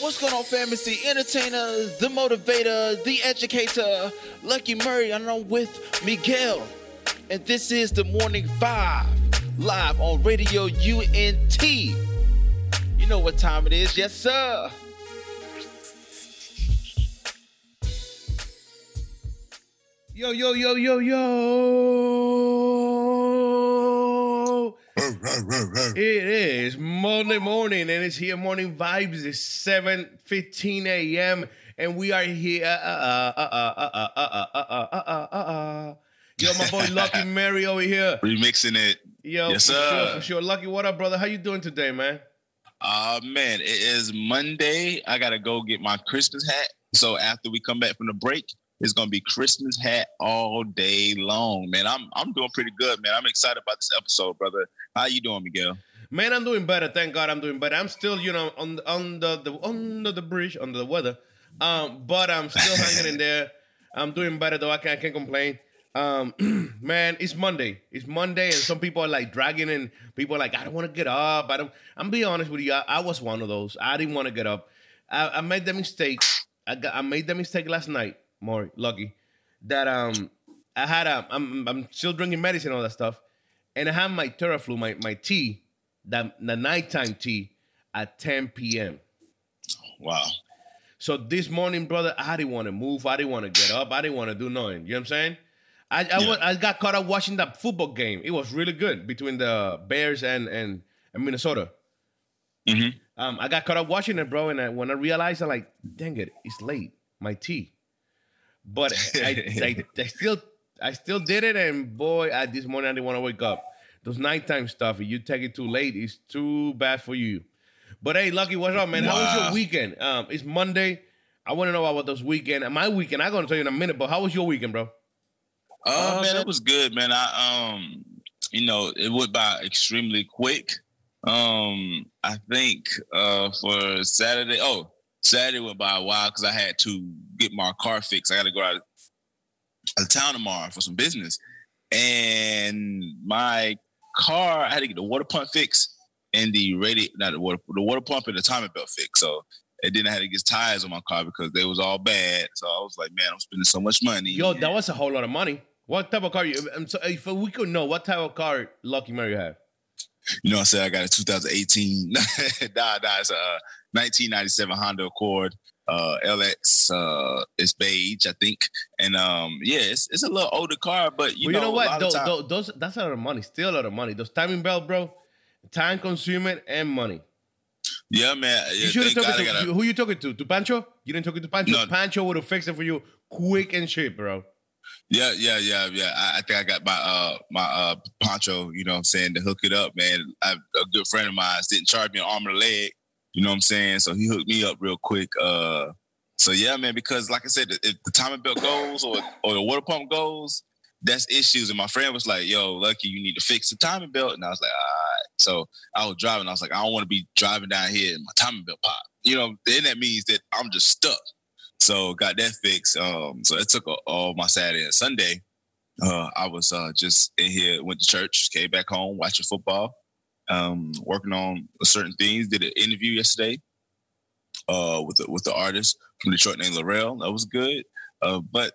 What's going on, fam? It's the entertainer, the motivator, the educator, Lucky Murray, and I'm with Miguel. And this is the Morning Five, live on Radio UNT. You know what time it is, yes, sir. Yo, yo, yo, yo, yo. It is Monday morning, and it's here. Morning vibes. It's seven fifteen a.m. and we are here. Yo, my boy Lucky Mary over here remixing it. Yo, yes, for sir. Sure, for sure. Lucky, what up, brother? How you doing today, man? Uh man, it is Monday. I gotta go get my Christmas hat. So after we come back from the break, it's gonna be Christmas hat all day long, man. I'm I'm doing pretty good, man. I'm excited about this episode, brother. How you doing, Miguel? Man, I'm doing better. Thank God I'm doing better. I'm still, you know, on the, the, under the bridge, under the weather. Um, but I'm still hanging in there. I'm doing better though. I can't, I can't complain. Um, man, it's Monday. It's Monday, and some people are like dragging in. People are like, I don't want to get up. I don't. I'm being honest with you. I, I was one of those. I didn't want to get up. I, I made the mistake. I got. I made the mistake last night. More lucky that um I had a. I'm I'm still drinking medicine and all that stuff, and I have my Theraflu, my my tea, that the nighttime tea at 10 p.m. Wow. So this morning, brother, I didn't want to move. I didn't want to get up. I didn't want to do nothing. You know what I'm saying? I I, Yeah. wa- I got caught up watching that football game. It was really good between the Bears and and, and Minnesota. Mhm. Um, I got caught up watching it, bro, and I, when I realized, I'm like, dang it, it's late. My tea. But I, I, I still I still did it, and boy, I, this morning I didn't want to wake up. Those nighttime stuff, if you take it too late, it's too bad for you. But hey, Lucky, what's up, man? How was your weekend? Um, it's Monday. I want to know about those weekend. My weekend, I'm gonna tell you in a minute. But how was your weekend, bro? Uh, man, it was good, man. I um, you know, it went by extremely quick. Um, I think uh for Saturday, oh, Saturday went by a while because I had to get my car fixed. I got to go out of, out of town tomorrow for some business, and my car, I had to get the water pump fixed and the radi not the water, the water pump and the timing belt fixed. So. And then I had to get tires on my car because they was all bad. So I was like, man, I'm spending so much money. Yo, that was a whole lot of money. What type of car? You, um, so if we could know what type of car Lucky Mary have. You know, I said I got a 2018. nah, nah, it's a 1997 Honda Accord uh, LX. Uh, it's beige, I think, and um, yeah, it's, it's a little older car, but you well, know, you know what? Those, time- those, that's a lot of money. Still a lot of money. Those timing belt, bro, time consuming and money. yeah, man. Yeah, You should have thank took God it I to got a- who you talking to? To Pancho? You didn't took it to Pancho. No. Pancho would have fixed it for you quick and cheap, bro. Yeah, yeah, yeah, yeah. I, I think I got my uh my uh poncho, you know what I'm saying, to hook it up, man. I, a good friend of mine didn't charge me an arm and a leg, you know what I'm saying? So he hooked me up real quick. Uh so yeah, man, because like I said, if the timing belt goes or or the water pump goes, that's issues. And my friend was like, yo, lucky you need to fix the timing belt. And I was like, all right. So I was driving, I was like, I don't want to be driving down here and my timing belt pop. You know, then that means that I'm just stuck. So got that fixed. Um, so it took a, all my Saturday and Sunday. Uh, I was uh, just in here, went to church, came back home, watching football, um, working on certain things. Did an interview yesterday uh, with the, with the artist from Detroit named Laurel. That was good. Uh, but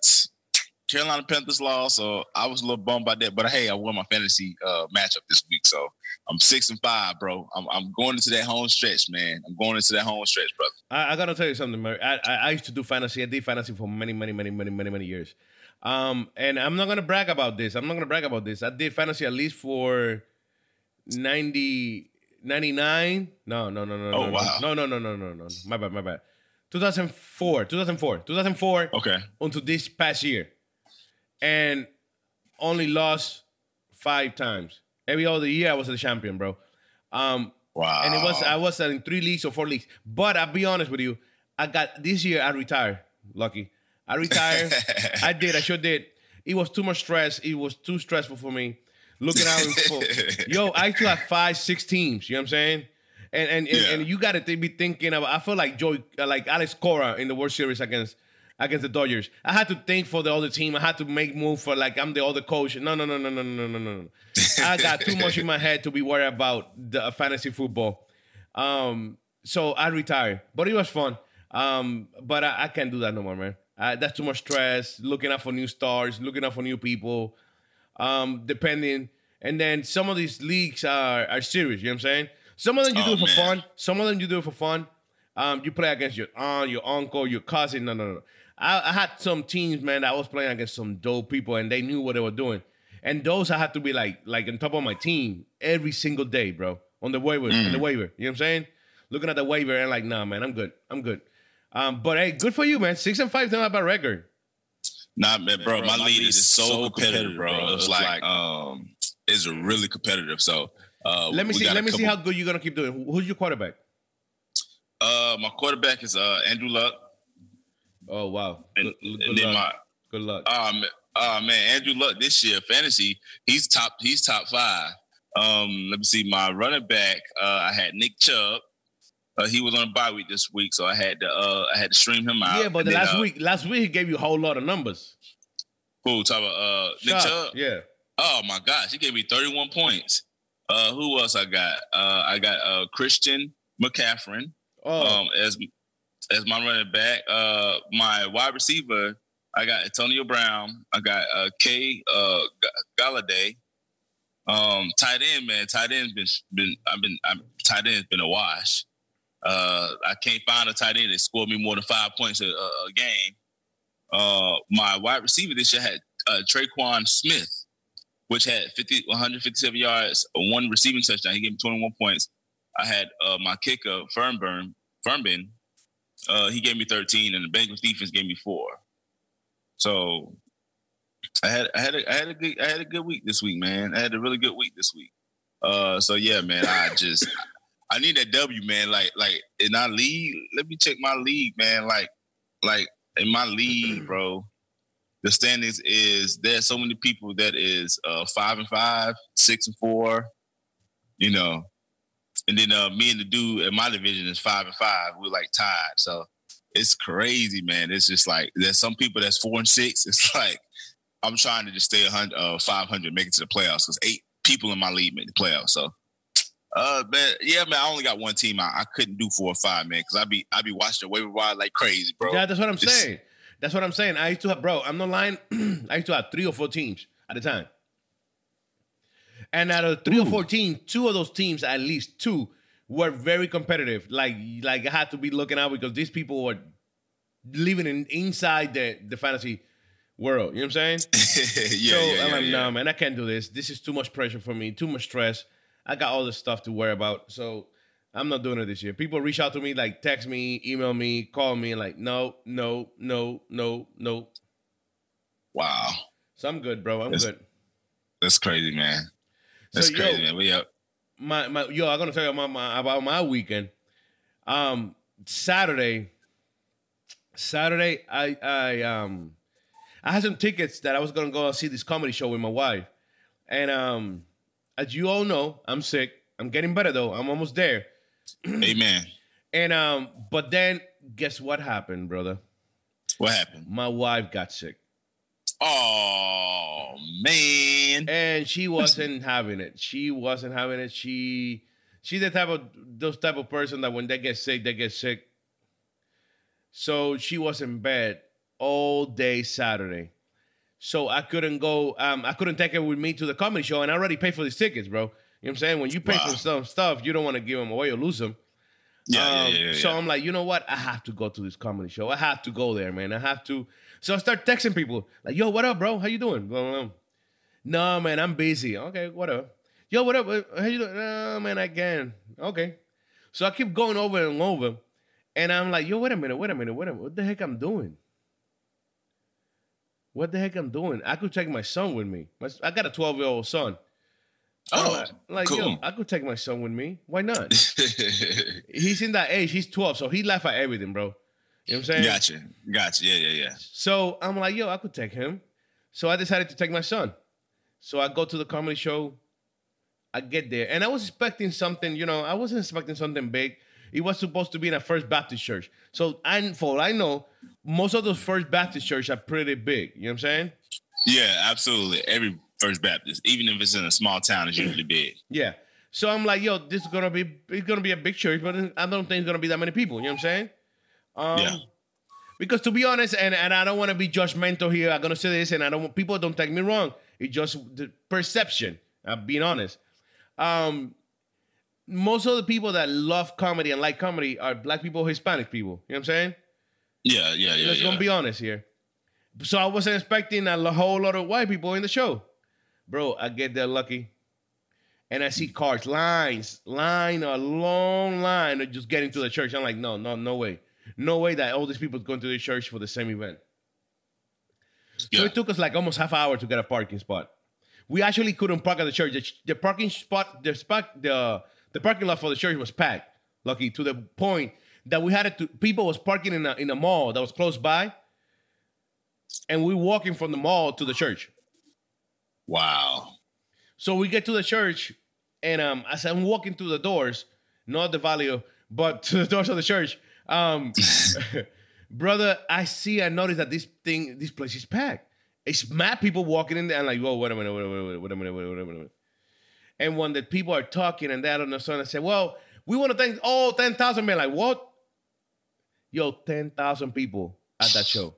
Carolina Panthers lost, so I was a little bummed by that. But hey, I won my fantasy uh, matchup this week, so I'm six and five, bro. I'm, I'm going into that home stretch, man. I'm going into that home stretch, brother. I, I gotta tell you something. I, I, I used to do fantasy. I did fantasy for many, many, many, many, many, many years. Um, and I'm not gonna brag about this. I'm not gonna brag about this. I did fantasy at least for 90, 99. No, no, no, no, Oh, no, wow. no, no, no, no, no, no, no. My bad, my bad. 2004, 2004, 2004 Okay. until this past year, and only lost five times. Every other year, I was the champion, bro. Um, Wow. and it was I was in three leagues or four leagues. But I'll be honest with you, I got this year I retired. Lucky, I retired. I did. I sure did. It was too much stress. It was too stressful for me looking out for yo, I actually have five, six teams. You know what I'm saying? And and and, yeah. and you got to th- be thinking about. I feel like Joy, uh, like Alex Cora in the World Series against against the Dodgers. I had to think for the other team. I had to make move for like I'm the other coach. No, no, no, no, no, no, no, no. I got too much in my head to be worried about the uh, fantasy football. Um, so I retired, but it was fun. Um, but I, I can't do that no more, man. Uh, that's too much stress. Looking out for new stars, looking out for new people. Um, depending, and then some of these leagues are are serious. You know what I'm saying? Some of them you Oh, do it for man. fun. Some of them you do it for fun. Um, you play against your aunt, your uncle, your cousin. No, no, no. I, I had some teams, man. That I was playing against some dope people, and they knew what they were doing. And those I had to be like, like on top of my team every single day, bro. On the waiver, on the waiver. You know what I'm saying? Looking at the waiver and like, nah, man, I'm good. I'm good. Um, but hey, good for you, man. Six and five, is not a bad record. Nah, man, bro, my, lead is so competitive, bro. It's like, um, it's really competitive. So, uh, Let me see. Let me see how good you're gonna keep doing. Who's your quarterback? Uh, my quarterback is uh Andrew Luck, Oh wow. and, Good, good and then luck. my good luck. um, uh man, Andrew Luck this year fantasy, he's top, he's top five. Um, let me see, my running back, uh, I had Nick Chubb. Uh, he was on a bye week this week, so I had to uh I had to stream him out. yeah, but the then, last uh, week, last week he gave you a whole lot of numbers. who talk about uh Nick Chubb, Chubb? Yeah. Oh my gosh, he gave me 31 points. Uh, who else I got? Uh, I got uh Christian McCaffrey Oh, um as as my running back. Uh, my wide receiver, I got Antonio Brown. I got uh K uh G- Golladay. Um, tight end man, tight end's been been I've been I'm, tight end's been a wash. Uh, I can't find a tight end that scored me more than five points a, a, game. Uh, my wide receiver this year had uh, Tre'Quan Smith, which had 50, 157 yards, one receiving touchdown. He gave me 21 points. I had uh, my kicker, Fernburn, Fernbin. Uh, he gave me 13, and the Bengals defense gave me four. So I had I had a, I had a good I had a good week this week, man. I had a really good week this week. Uh, so yeah, man. I just I need that W, man. Like like in our league, let me check my league, man. Like like in my league, bro. The standings is there's so many people that is uh five and five, six and four, you know. And then uh me and the dude in my division is five and five. We're like tied. So it's crazy, man. It's just like there's some people that's four and six. It's like I'm trying to just stay 100, uh, 500, make it to the playoffs because eight people in my league made the playoffs. So, uh, man, yeah, man, I only got one team out. I couldn't do four or five, man, because I'd be I'd be watching the waiver wire like crazy, bro. yeah, that's what I'm It's- saying. That's what I'm saying. I used to have, bro. I'm not lying. I used to have three or four teams at a time, and out of three or four teams, two of those teams, at least two, were very competitive. Like, like I had to be looking out because these people were living in inside the the fantasy world. You know what I'm saying? yeah, so yeah, I'm yeah, like, yeah. no, man, I can't do this. This is too much pressure for me, too much stress. I got all this stuff to worry about. So I'm not doing it this year. People reach out to me, like text me, email me, call me, like, no, no, no, no, no. Wow, So I'm good, bro. I'm Yes. good. that's crazy, man. That's so, crazy, yo, man. We up. my, my, yo, I'm gonna tell you about my, about my weekend. Um, Saturday, Saturday, I, I, um, I had some tickets that I was gonna go and see this comedy show with my wife, and um, as you all know, I'm sick. I'm getting better though. I'm almost there. Amen. And um, but then guess what happened, brother? What happened? My wife got sick, Oh man. and she wasn't having it. She wasn't having it. She she's the type of those type of person that when they get sick, they get sick. So she was in bed all day Saturday. So I couldn't go. Um, I couldn't take her with me to the comedy show, and I already paid for these tickets, bro. You know what I'm saying? When you pay Wow. for some stuff, you don't want to give them away or lose them. Yeah, Um, yeah, yeah, yeah. So I'm like, you know what? I have to go to this comedy show. I have to go there, man. I have to. So I start texting people like, "Yo, what up, bro? How you doing?" Blah, blah, blah. No, man, I'm busy. Okay, whatever. Yo, what up? Uh, How you doing? No, man, I can. Okay. So I keep going over and over, and I'm like, "Yo, wait a minute, wait a minute, wait a minute. What the heck I'm doing? What the heck I'm doing? I could take my son with me. My, I got a 12 year old son. Oh, like, like, cool. yo, I could take my son with me. Why not? he's in that age. He's 12, so he laugh at everything, bro. You know what I'm saying? gotcha, gotcha. Yeah, yeah, yeah. So I'm like, yo, I could take him. So I decided to take my son. So I go to the comedy show. I get there, and I was expecting something. You know, I wasn't expecting something big. It was supposed to be in a First Baptist church. So, and for all I know, most of those First Baptist churches are pretty big. You know what I'm saying? Yeah, absolutely. Every First Baptist, even if it's in a small town, is usually big. Yeah. So I'm like, yo, this is gonna be it's gonna be a big church, but I don't think it's gonna be that many people. You know what I'm saying? Um, Yeah. Because to be honest, and, and I don't want to be judgmental here. I'm gonna say this, and I don't want people don't take me wrong. It's just the perception. I'm being honest. Um, most of the people that love comedy and like comedy are black people, Hispanic people. You know what I'm saying? Yeah, yeah, yeah. Let's yeah. gonna be honest here. So I wasn't expecting a whole lot of white people in the show, bro. I get there lucky, and I see cars, lines, line, a long line of just getting to the church. I'm like, no, no, no way, no way that all these people going to the church for the same event. So it took us like almost half hour to get a parking spot. We actually couldn't park at the church. The, the parking spot, the spot, the the parking lot for the church was packed. Lucky to the point that we had it to. People was parking in a in a mall that was close by, and we walking from the mall to the church. Wow. So we get to the church, and um, as I'm walking through the doors, not the value, but to the doors of the church, um, brother, I see, I notice that this thing, this place is packed. It's mad people walking in there. I'm like, whoa, wait a minute, wait a minute, wait a minute, wait a minute, wait a minute. And when the people are talking and that on the sun I say, well, we want to thank all 10,000 men. Like, what? Yo, 10,000 people at that show.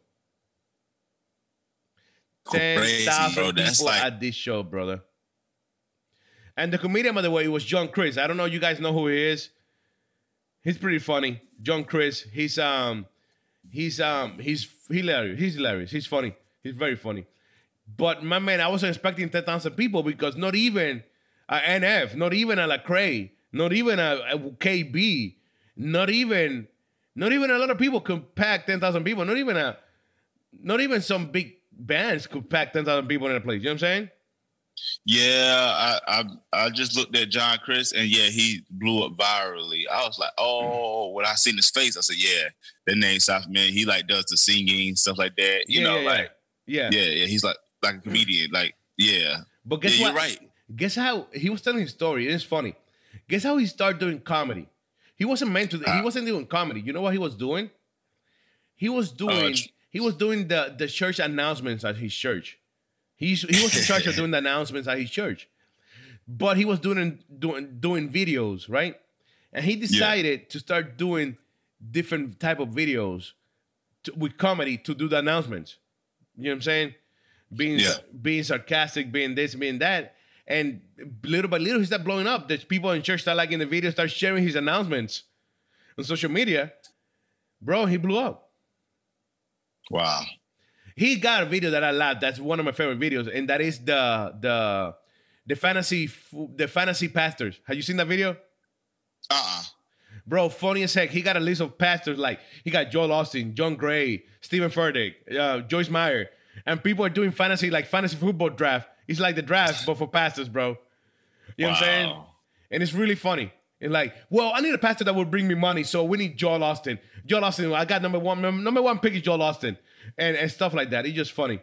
10,000 people That's like at this show, brother. And the comedian, by the way, was John Crist. I don't know you guys know who he is. He's pretty funny. John Crist. He's um he's um he's hilarious. He's hilarious. He's funny. He's very funny. But my man, I wasn't expecting 10,000 people because not even a NF, not even a Lecrae, not even a, a KB, not even not even a lot of people could pack 10,000 people. Not even a not even some big bands could pack 10,000 people in a place. You know what I'm saying? Yeah, I, I I just looked at John Crist and yeah, he blew up virally. I was like, oh, mm. when I seen his face, I said, yeah, that name South Man. He like does the singing stuff like that. You Yeah, know, yeah, yeah. like Yeah. yeah, yeah. He's like like a mm. comedian. Like yeah, But guess yeah, what? right. Guess how he was telling his story. It's funny. Guess how he started doing comedy. He wasn't meant to. he Ah. wasn't doing comedy. You know what he was doing? He was doing. ch- he was doing the the church announcements at his church. He's he was in charge of doing the announcements at his church, but he was doing doing doing videos right, and he decided to start doing different type of videos to, with comedy to do the announcements. You know what I'm saying? Being Yeah. being sarcastic, being this, being that, and little by little he started blowing up. The people in church start liking the video, start sharing his announcements on social media. Bro, he blew up. Wow. He got a video that I love. That's one of my favorite videos, and that is the the the fantasy the fantasy pastors. Have you seen that video? Uh-uh. Bro, funny as heck. He got a list of pastors like he got Joel Osteen, John Gray, Steven Furtick, uh, Joyce Meyer, and people are doing fantasy like fantasy football draft. It's like the draft, but for pastors, bro. You know what I'm saying? And it's really funny. And like, well, I need a pastor that will bring me money, so we need Joel Osteen. Joel Osteen, I got number one. Number one pick is Joel Osteen, and and stuff like that. It's just funny.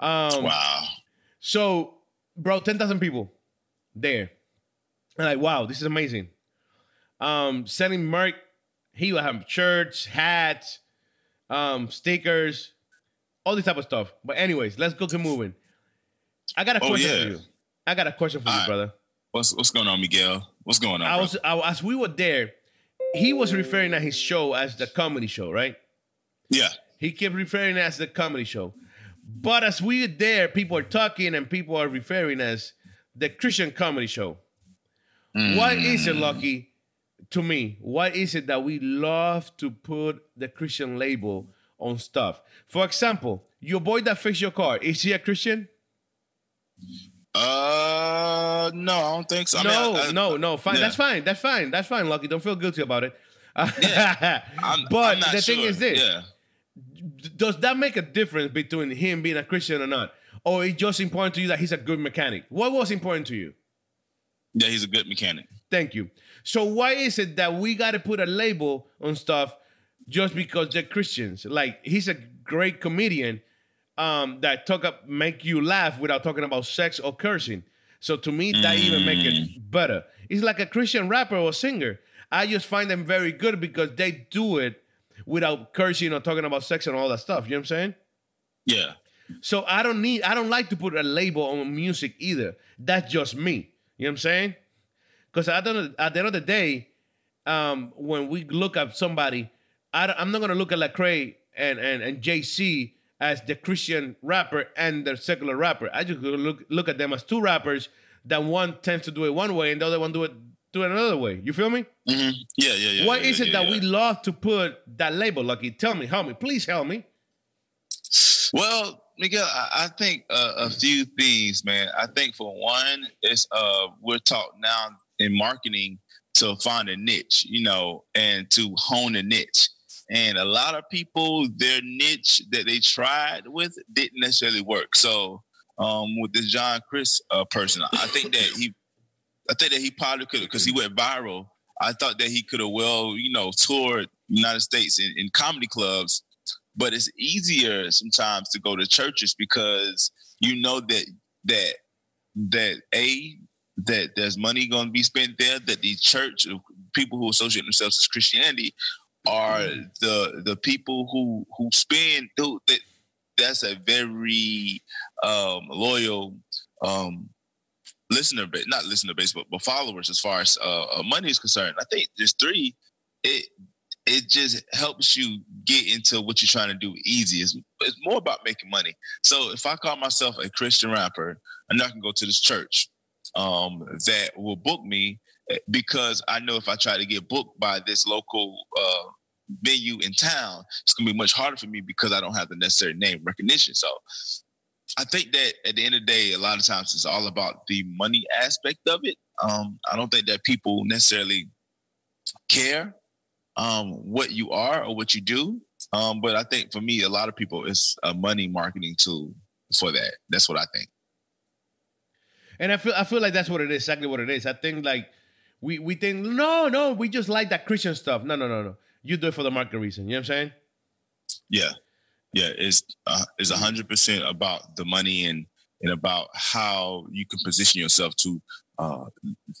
Um, Wow. so, bro, 10,000 people there. And like, wow, this is amazing. Um, selling merch, he will have shirts, hats, um, stickers, all this type of stuff. But anyways, let's go keep moving. I got a Oh, question yeah. for you. I got a question for you, Alright. brother. What's what's going on, Miguel? What's going on? I was I, as we were there, he was referring at his show as the comedy show, right? yeah. He kept referring as the comedy show. But as we were there, people are talking and people are referring as the Christian comedy show. Why is it, Lucky, to me? Why is it that we love to put the Christian label on stuff? For example, your boy that fixed your car, is he a Christian? Uh, no, I don't think so. I mean, no, I- I- no, no. Fine. yeah. That's fine. That's fine. That's fine, Lucky. Don't feel guilty about it. I'm- but I'm the thing is this. Yeah. does that make a difference between him being a Christian or not? Or it's just important to you that he's a good mechanic? What was important to you? Yeah, he's a good mechanic. Thank you. So why is it that we got to put a label on stuff just because they're Christians? Like he's a great comedian um, that talk up make you laugh without talking about sex or cursing. So to me, that even make it better. It's like a Christian rapper or singer. I just find them very good because they do it without cursing or talking about sex and all that stuff. You know what I'm saying? Yeah. So I don't need, I don't like to put a label on music either. That's just me. You know what I'm saying? Because at, the- at the end of the day, um, when we look at somebody, I I'm not gonna look at Lecrae and and and JC as the Christian rapper and the secular rapper. I just look look at them as two rappers that one tends to do it one way and the other one do it do it another way. You feel me? Mhm. Yeah, yeah, yeah. Why yeah, is it yeah, that yeah. we love to put that label? Lucky, tell me, help me, please help me. Well, Miguel, I, I think uh, a few things, man. I think for one, it's uh, we're taught now in marketing to find a niche, you know, and to hone a niche. And a lot of people, their niche that they tried with didn't necessarily work. So, um, with this John Crist uh, person, I think that he, I think that he probably could have, because he went viral. I thought that he could have well, you know, toured United States in, in comedy clubs but it's easier sometimes to go to churches because you know that that that a that there's money going to be spent there that the church people who associate themselves as christianity are the the people who who spend who, that that's a very um loyal um listener base not listener base but, but followers as far as uh, uh, money is concerned i think there's three it it just helps you get into what you're trying to do easy. It's, it's more about making money. So if I call myself a Christian rapper, I'm not gonna go to this church um, that will book me because I know if I try to get booked by this local uh, venue in town, it's gonna be much harder for me because I don't have the necessary name recognition. So I think that at the end of the day, a lot of times it's all about the money aspect of it. Um, I don't think that people necessarily care um, what you are or what you do. Um, but I think for me, a lot of people, it's a money marketing tool for that. That's what I think. And I feel I feel like that's what it is, exactly what it is. I think like we we think no, no, we just like that Christian stuff. No, no, no, no. You do it for the market reason. You know what I'm saying? Yeah, yeah. It's uh, it's a hundred percent about the money and and about how you can position yourself to uh,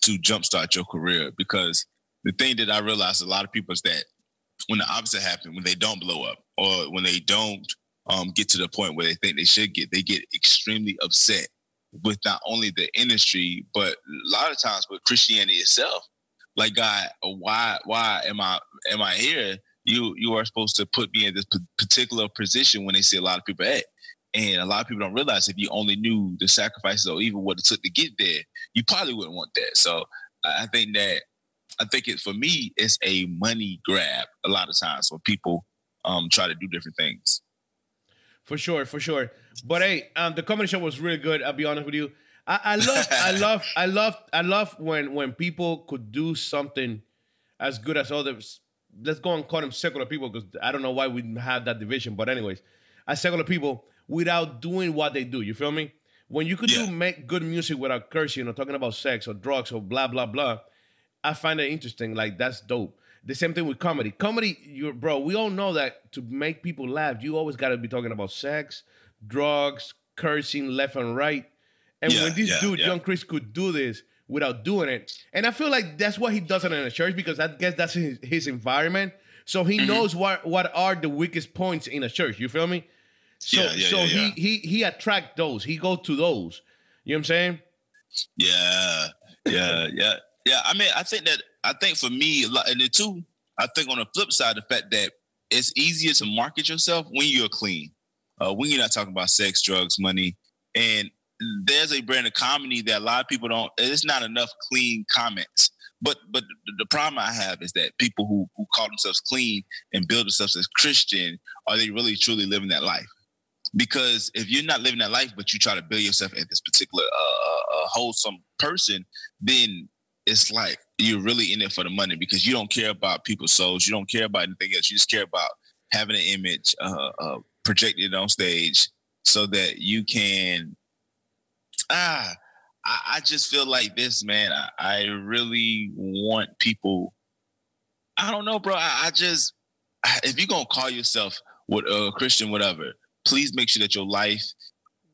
to jumpstart your career. Because the thing that I realized a lot of people is that when the opposite happens, when they don't blow up or when they don't um, get to the point where they think they should get, they get extremely upset with not only the industry but a lot of times with Christianity itself. Like God, why why am I am I here? You you are supposed to put me in this particular position when they see a lot of people at. And a lot of people don't realize if you only knew the sacrifices or even what it took to get there, you probably wouldn't want that. So I I think that I think it for me it's a money grab a lot of times when people um try to do different things. For sure, for sure. But hey, um, the comedy show was really good. I'll be honest with you. I, I love, I love, I love, I love when when people could do something as good as others. Let's go and call them secular people because I don't know why we have that division. But anyways, as secular people, without doing what they do, you feel me? When you could Yeah. do make good music without cursing or talking about sex or drugs or blah blah blah, I find it interesting. Like that's dope. The same thing with comedy. Comedy, you bro, we all know that to make people laugh, you always got to be talking about sex, drugs, cursing left and right. And Yeah, when this yeah, dude, yeah. John Crist, could do this without doing it, and I feel like that's what he does it in a church because I guess that's his, his environment. So he Mm-hmm. knows what what are the weakest points in a church. You feel me? So Yeah, yeah, so he he he attract those. He go to those. You know what I'm saying? Yeah, yeah, yeah, yeah. I mean, I think that I think for me, and the two, I think on the flip side, the fact that it's easier to market yourself when you're clean, uh, when you're not talking about sex, drugs, money, and there's a brand of comedy that a lot of people don't. It's not enough clean comments. But but the, problem I have is that people who who call themselves clean and build themselves as Christian, are they really truly living that life? because if you're not living that life but you try to build yourself as this particular uh, uh, wholesome person then it's like you're really in it for the money because you don't care about people's souls. You don't care about anything else. You just care about having an image uh, uh, projected on stage so that you can ah I, I just feel like this man. I, I really want people i don't know bro. I, I just if you're gonna call yourself what a uh, christian whatever please make sure that your life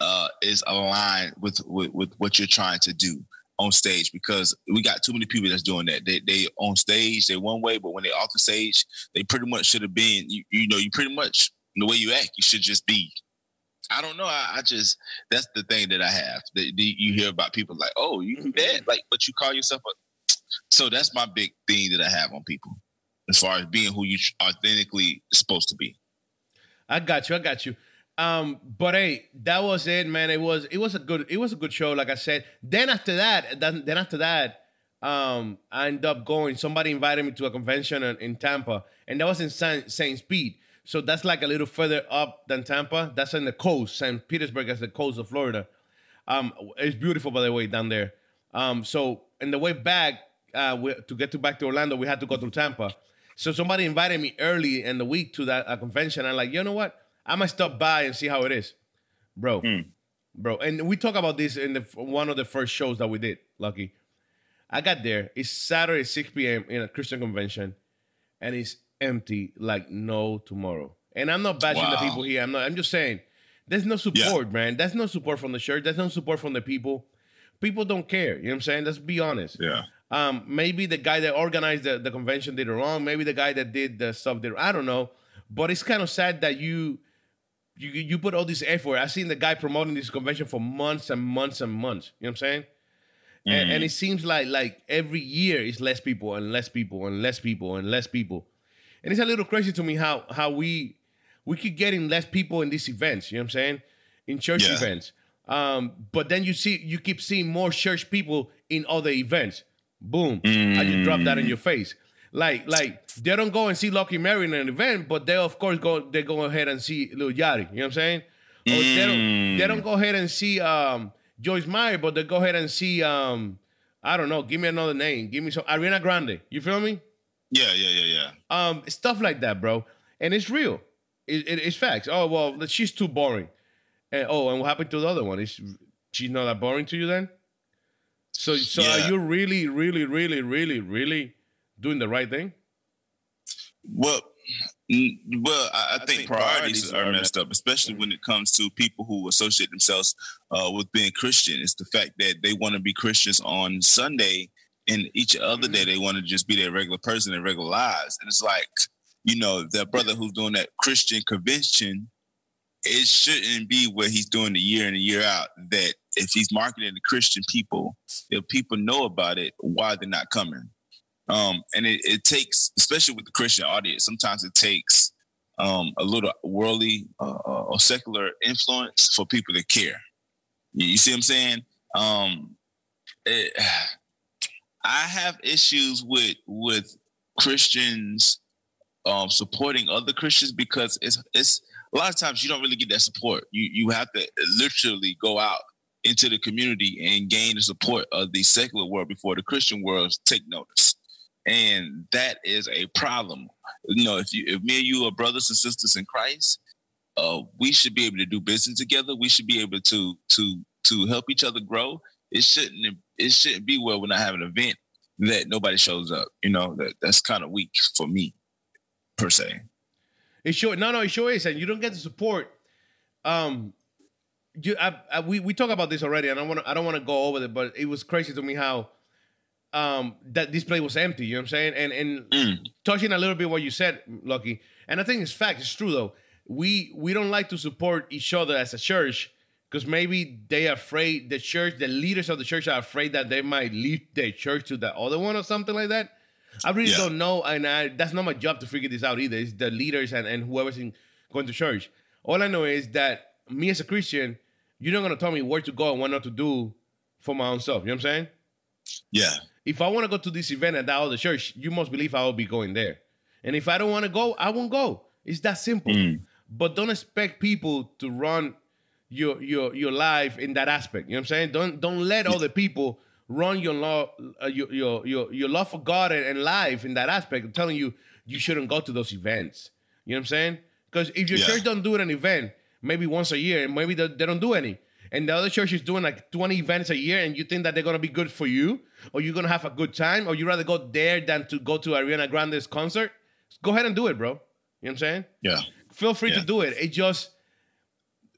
uh, is aligned with, with with what you're trying to do on stage because we got too many people that's doing that. They they on stage they one way, but when they off the stage, they pretty much should have been. You, you know, you pretty much the way you act, you should just be. I don't know. I, I just that's the thing that I have. That you hear about people like, oh, you mm-hmm. that like, but you call yourself a. So that's my big thing that I have on people, as far as being who you authentically supposed to be. I got you. I got you. Um, but hey, that was it, man. It was it was a good it was a good show, like I said. Then after that, then, after that, um, I ended up going. Somebody invited me to a convention in, in Tampa, and that was in Saint, Saint Pete. So that's like a little further up than Tampa. That's in the coast. St. Petersburg is the coast of Florida. Um, it's beautiful, by the way, down there. Um, so in the way back, uh, we, to get to back to Orlando, we had to go through Tampa. So somebody invited me early in the week to that uh, convention. I'm like, you know what? I might stop by and see how it is, bro, Mm. bro. And we talk about this in the one of the first shows that we did. Lucky, I got there. It's Saturday, 6 p.m. in a Christian convention, and it's empty like no tomorrow. And I'm not bashing the people here. I'm not. I'm just saying, there's no support, man. There's no support from the church. There's no support from the people. People don't care. You know what I'm saying? Let's be honest. Yeah. Um, maybe the guy that organized the, the convention did it wrong. Maybe the guy that did the stuff did. I don't know. But it's kind of sad that you you you put all this effort. I've seen the guy promoting this convention for months and months and months. You know what I'm saying? And, and it seems like like every year it's less people and less people and less people and less people. And it's a little crazy to me how how we we keep getting less people in these events. You know what I'm saying? In church Yeah. events. Um, but then you see you keep seeing more church people in other events. Boom! I just drop that in your face. Like like they don't go and see Lucky Mary in an event, but they of course go they go ahead and see Lil Yachty. You know what I'm saying? Or they don't they don't go ahead and see um Joyce Meyer, but they go ahead and see um I don't know. Give me another name. Give me some Ariana Grande. You feel me? Yeah, yeah, yeah, yeah. um stuff like that bro and it's real it, it- it's facts oh well she's too boring and oh and what happened to the other one is she's not that boring to you then so so Yeah. are you really really really really really doing the right thing Well, well, I, I think, priorities are messed up, especially when it comes to people who associate themselves uh, with being Christian. It's the fact that they want to be Christians on Sunday, and each other day they want to just be their regular person in regular lives. And it's like, you know, that brother who's doing that Christian convention, it shouldn't be what he's doing the year in and year out. That if he's marketing to Christian people, if people know about it, why they're not coming? Um, and it, it takes, especially with the Christian audience, sometimes it takes um, a little worldly uh, uh, or secular influence for people to care. You, see what I'm saying? Um, it, I have issues with with Christians um, supporting other Christians because it's it's a lot of times you don't really get that support. You you have to literally go out into the community and gain the support of the secular world before the Christian world take notice and that is a problem. You know, if you if me and you are brothers and sisters in Christ, uh, we should be able to do business together. We should be able to to to help each other grow. It shouldn't it shouldn't be where when I have an event that nobody shows up. You know, that that's kind of weak for me per se. It sure no no it sure is, and you don't get the support. Um, you I, I, we we talk about this already, and I want I don't want to go over it, but it was crazy to me how um that this place was empty. You know what I'm saying? And and Mm. touching a little bit what you said, Lucky, and I think it's fact. It's true though. We we don't like to support each other as a church because maybe they are afraid the church, the leaders of the church are afraid that they might leave their church to the other one or something like that. I really Yeah. don't know, and I, that's not my job to figure this out either. It's the leaders and, and whoever's in, going to church. All I know is that me as a Christian, you're not gonna tell me where to go and what not to do for my own self. You know what I'm saying? Yeah, If I want to go to this event at that other church, you must believe I will be going there. And if I don't want to go, I won't go. It's that simple. Mm. But don't expect people to run your your your life in that aspect. You know what I'm saying? Don't don't let other people run your law uh, your, your your your love for God and, and life in that aspect. I'm telling you, you shouldn't go to those events. You know what I'm saying? Because if your Yeah. church don't do an event, maybe once a year, and maybe they, they don't do any, and the other church is doing like 20 events a year, and you think that they're gonna be good for you, or you're gonna have a good time, or you rather go there than to go to Ariana Grande's concert, go ahead and do it, bro. You know what I'm saying? yeah, Feel free to do it. It just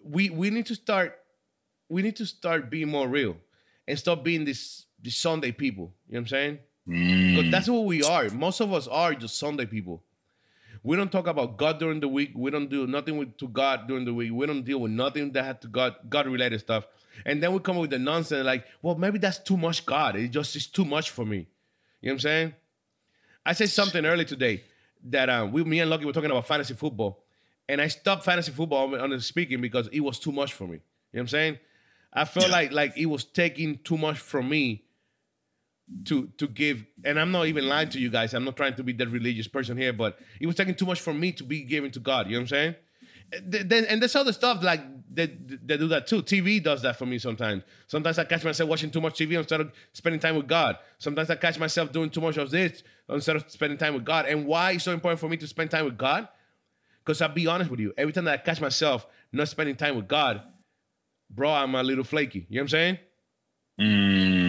we we need to start we need to start being more real and stop being this this Sunday people. You know what I'm saying? Mm. Because that's what we are. Most of us are just Sunday people. We don't talk about God during the week. We don't do nothing with to God during the week. We don't deal with nothing that had to God God related stuff. And then we come up with the nonsense like, well, maybe that's too much God. It just is too much for me. You know what I'm saying? I said something early today that um, we, me and Lucky were talking about fantasy football, and I stopped fantasy football on, on the speaking because it was too much for me. You know what I'm saying? I felt Yeah. like like it was taking too much from me to to give and i'm not even lying to you guys. I'm not trying to be that religious person here but it was taking too much for me to be given to god. You know what i'm saying? Then and there's other stuff like that they do that too. Tv does that for me sometimes. Sometimes i catch myself watching too much tv instead of spending time with god. Sometimes i catch myself doing too much of this instead of spending time with god. And why it's so important for me to spend time with god? Because i'll be honest with you. Every time that i catch myself not spending time with god bro i'm a little flaky. You know what i'm saying? Mm.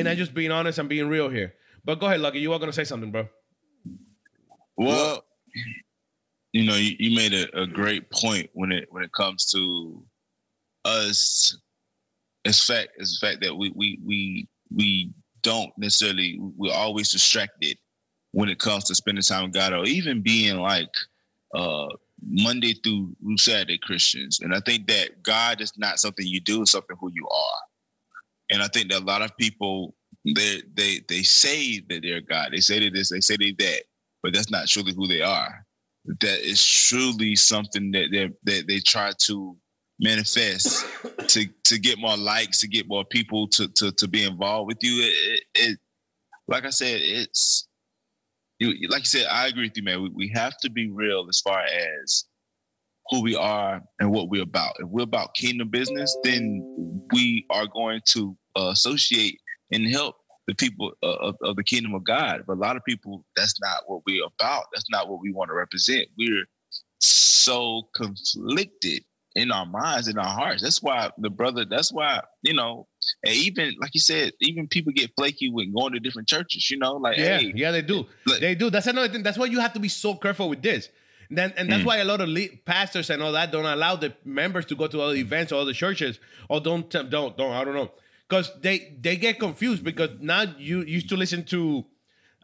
And I'm just being honest and being real here. But go ahead, Lucky. You are gonna say something, bro. Well, you know, you, you made a, a great point when it when it comes to us. It's fact. It's the fact that we we we we don't necessarily. We're always distracted when it comes to spending time with God, or even being like uh Monday through Saturday Christians. And I think that God is not something you do; it's something who you are. And I think that a lot of people they they they say that they're God. They say that this. They say they that but that's not truly who they are. That is truly something that they that they try to manifest to to get more likes, to get more people to to to be involved with you. It, it, it like I said, it's you. Like you said, I agree with you, man. We, we have to be real as far as who we are and what we're about. If we're about kingdom business, then we are going to uh, associate and help the people uh, of, of the kingdom of God. But a lot of people, that's not what we're about. That's not what we want to represent. We're so conflicted in our minds, in our hearts. That's why the brother, that's why, you know, and even like you said, even people get flaky with going to different churches, you know, like, Yeah, hey, yeah, they do. look- they do. That's another thing. That's why you have to be so careful with this. And then, and that's Mm. why a lot of le- pastors and all that don't allow the members to go to other events or other churches, or don't, don't, don't. I don't know, because they they get confused because now you used to listen to,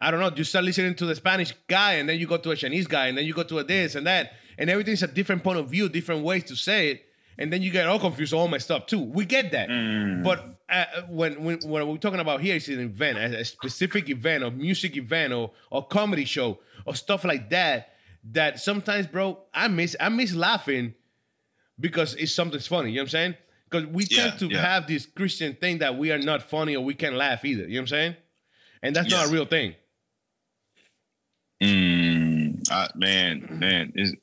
I don't know, you start listening to the Spanish guy, and then you go to a Chinese guy, and then you go to a this and that, and everything's a different point of view, different ways to say it, and then you get all confused, all messed up too. We get that, but uh, when, when what we're talking about here is an event, a, a specific event, or music event, or or comedy show, or stuff like that. That sometimes, bro, I miss I miss laughing because it's something's funny. You know what I'm saying? Because we Yeah, tend to yeah. have this Christian thing that we are not funny or we can't laugh either. You know what I'm saying? And that's not a real thing. Mm, I, man, man, is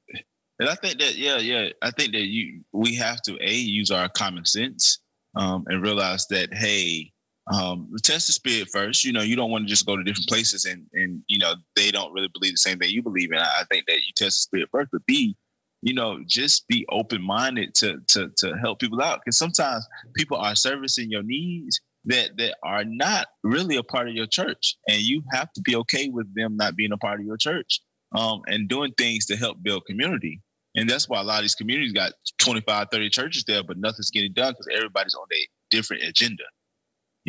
and I think that yeah, yeah, I think that you we have to a use our common sense um, and realize that hey, um, test the spirit first. You know, you don't want to just go to different places and and you know they don't really believe the same thing you believe in. I, think that you test the spirit first, but be you know just be open minded to to to help people out because sometimes people are servicing your needs that that are not really a part of your church and you have to be okay with them not being a part of your church um, and doing things to help build community and that's why a lot of these communities got 25 30 churches there but nothing's getting done because everybody's on a different agenda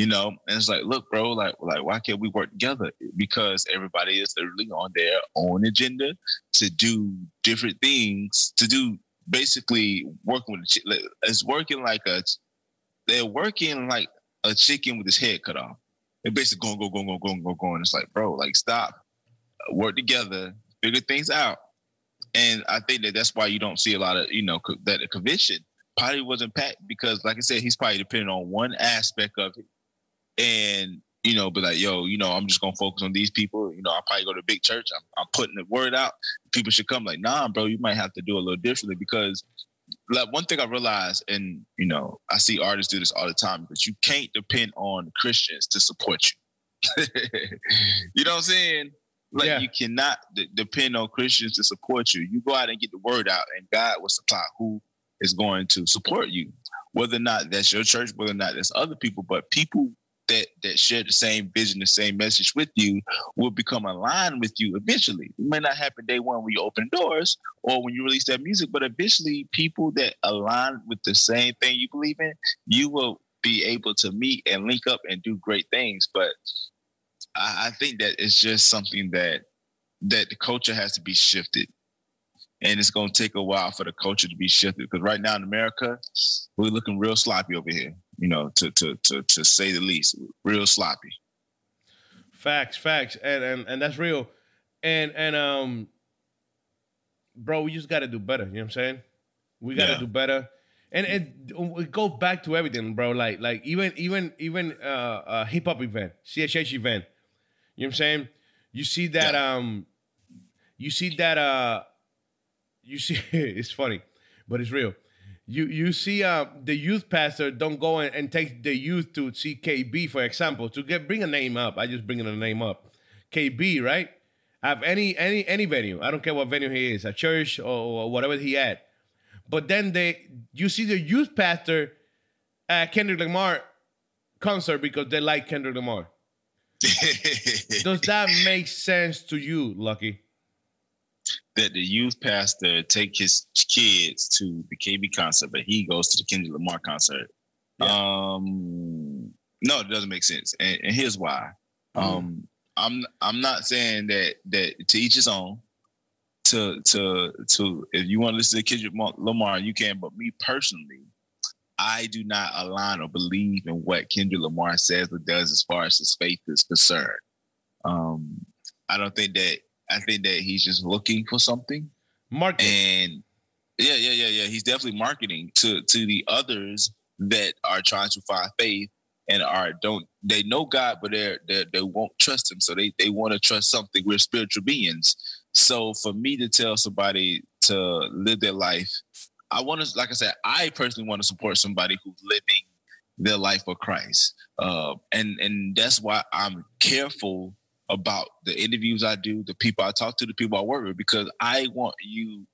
you know and it's like look bro like like why can't we work together because everybody is literally on their own agenda to do different things to do basically working with it's working like a they're working like a chicken with his head cut off. They're basically going, go, go, go, go, go, go. And it's like, bro, like stop, work together, figure things out. And I think that that's why you don't see a lot of, you know, co- that the convention probably wasn't packed because, like I said, he's probably depending on one aspect of it. And, you know, be like, yo, you know, I'm just going to focus on these people. You know, I'll probably go to a big church. I'm, I'm putting the word out. People should come. Like, nah, bro, you might have to do a little differently because like one thing I realized, and you know, I see artists do this all the time, but you can't depend on Christians to support you. you know what I'm saying? Like Yeah. you cannot d- depend on Christians to support you. You go out and get the word out, and God will supply who is going to support you. Whether or not that's your church, whether or not that's other people, but people that that share the same vision, the same message with you, will become aligned with you eventually. It may not happen day one when you open doors or when you release that music, but eventually people that align with the same thing you believe in, you will be able to meet and link up and do great things. But I, I think that it's just something that that the culture has to be shifted. And it's gonna take a while for the culture to be shifted because right now in America, we're looking real sloppy over here, you know, to to to to say the least. Real sloppy. Facts, facts, and and and that's real. And and um, bro, we just got to do better. You know what I'm saying? We got to Yeah. do better. And it, it goes back to everything, bro. Like like even even even uh, a hip hop event, CHH event. You know what I'm saying? You see that um, you see that uh, you see it's funny, but it's real. You you see uh the youth pastor don't go and, and take the youth to see KB for example to get bring a name up. I just bringing a name up, KB right? Have any any any venue. I don't care what venue he is, a church or, or whatever he at. But then they you see the youth pastor at Kendrick Lamar concert because they like Kendrick Lamar. Does that make sense to you, Lucky? That the youth pastor take his kids to the KB concert, but he goes to the Kendrick Lamar concert. Um, no, it doesn't make sense, and, and here's why. Um, I'm I'm not saying that that to each his own. To to to if you want to listen to Kendrick Lamar- Lamar, you can. But me personally, I do not align or believe in what Kendrick Lamar says or does as far as his faith is concerned. Um, I don't think that. I think that he's just looking for something, Mark and yeah, yeah, yeah, yeah. He's definitely marketing to to the others that are trying to find faith and are don't they know God, but they're, they they won't trust Him, so they they want to trust something. We're spiritual beings, so for me to tell somebody to live their life, I want to, like I said, I personally want to support somebody who's living their life for Christ, uh, and and that's why I'm careful about the interviews I do, the people I talk to, the people I work with, because I want you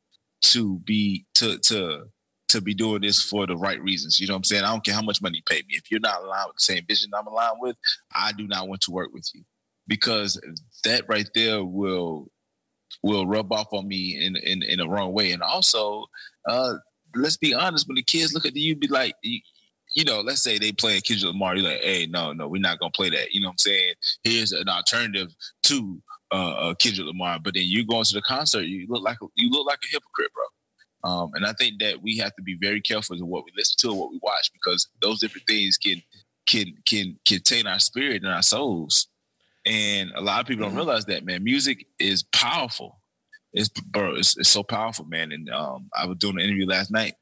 to be to to to be doing this for the right reasons. You know what I'm saying? I don't care how much money you pay me. If you're not aligned with the same vision I'm aligned with, I do not want to work with you because that right there will will rub off on me in in, in a wrong way. And also, uh, let's be honest, when the kids look at you, be like. You, know, let's say they playing Kendrick Lamar, you're like, hey, no, no, we're not gonna play that. You know what I'm saying? Here's an alternative to uh, uh Kendrick Lamar, but then you going to the concert, you look like a, you look like a hypocrite, bro. Um, and I think that we have to be very careful in what we listen to and what we watch because those different things can can can taint our spirit and our souls. And a lot of people don't realize that, man. Music is powerful. It's bro, it's, it's so powerful, man. And um, I was doing an interview last night,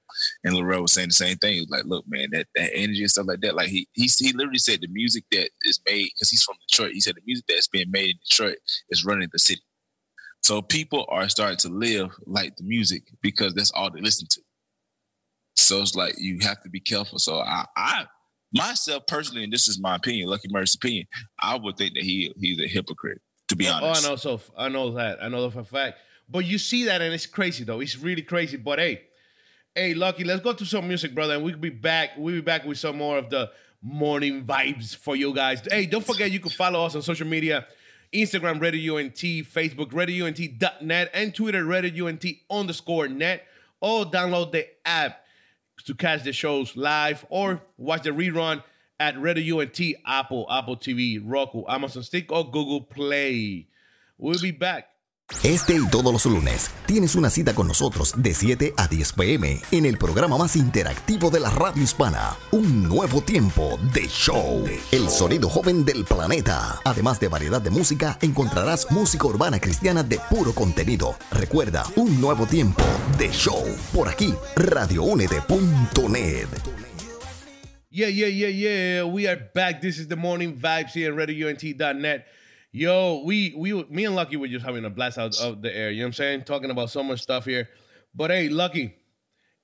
and Lorel was saying the same thing. He was like, "Look, man, that, that energy and stuff like that. Like he he he literally said the music that is made because he's from Detroit. He said the music that's being made in Detroit is running the city. So people are starting to live like the music because that's all they listen to. So it's like you have to be careful. So I, I myself personally, and this is my opinion, Lucky Murray's opinion, I would think that he he's a hypocrite. To be Oh, honest, I know. So I know that. I know that for a fact. But you see that, and it's crazy though. It's really crazy. But hey, hey, Lucky, let's go to some music, brother, and we'll be back. We'll be back with some more of the morning vibes for you guys. Hey, don't forget you can follow us on social media. Instagram, Radio UNT, Facebook, RadioUNT.net, and Twitter, Radio UNT underscore net. Or download the app to catch the shows live or watch the rerun at Radio UNT, Apple, Apple TV, Roku, Amazon Stick, or Google Play. We'll be back. Este y todos los lunes tienes una cita con nosotros de 7 a 10 pm en el programa más interactivo de la radio hispana, Un Nuevo Tiempo de Show, el sonido joven del planeta. Además de variedad de música, encontrarás música urbana cristiana de puro contenido. Recuerda, Un Nuevo Tiempo de Show, por aquí, radioúnete.net. Yeah, yeah, yeah, yeah. We are back. This is the morning vibes here at RadioUNT.net. Yo, we we me and Lucky were just having a blast out of the air. You know what I'm saying? Talking about so much stuff here. But hey, Lucky,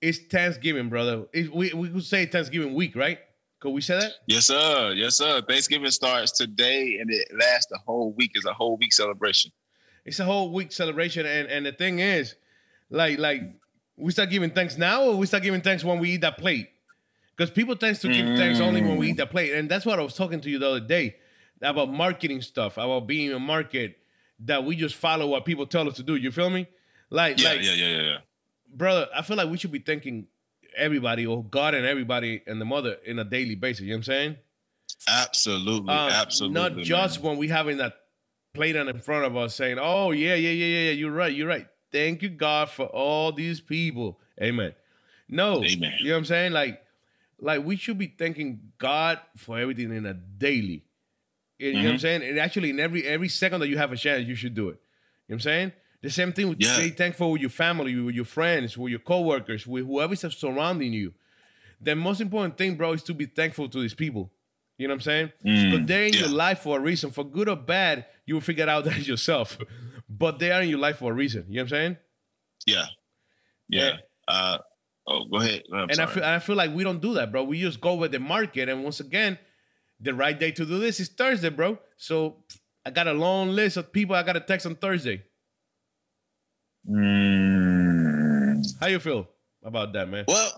it's Thanksgiving, brother. It, we we could say Thanksgiving week, right? Could we say that? Yes, sir. Yes, sir. Thanksgiving starts today and it lasts the whole week. It's a whole week celebration. It's a whole week celebration, and and the thing is, like like we start giving thanks now, or we start giving thanks when we eat that plate. Because people tend to give thanks only when we eat mm. that plate, and that's what I was talking to you the other day about marketing stuff, about being a market that we just follow what people tell us to do. You feel me? Like Yeah, like yeah, yeah, yeah, yeah. brother, I feel like we should be thanking everybody or God and everybody and the mother in a daily basis. You know what I'm saying? Absolutely, Uh, absolutely. Not just man. when we having that plate on in front of us saying, "Oh yeah, yeah, yeah, yeah, yeah, you're right, you're right. Thank you God for all these people." Amen. No, Amen. You know what I'm saying? Like, like we should be thanking God for everything in a daily. You know what I'm saying? And actually, in every every second that you have a chance, you should do it. You know what I'm saying? The same thing with Yeah. be thankful with your family, with your friends, with your coworkers, with whoever's surrounding you. The most important thing, bro, is to be thankful to these people. You know what I'm saying? but they're in your life for a reason. For good or bad, you will figure out that yourself. but they are in your life for a reason. You know what I'm saying? Yeah. Yeah. Uh, oh, go ahead. I'm and I feel, and I feel like we don't do that, bro. We just go with the market. And once again, the right day to do this is Thursday, bro. So I got a long list of people I got to text on Thursday. Mm. How you feel about that, man? Well,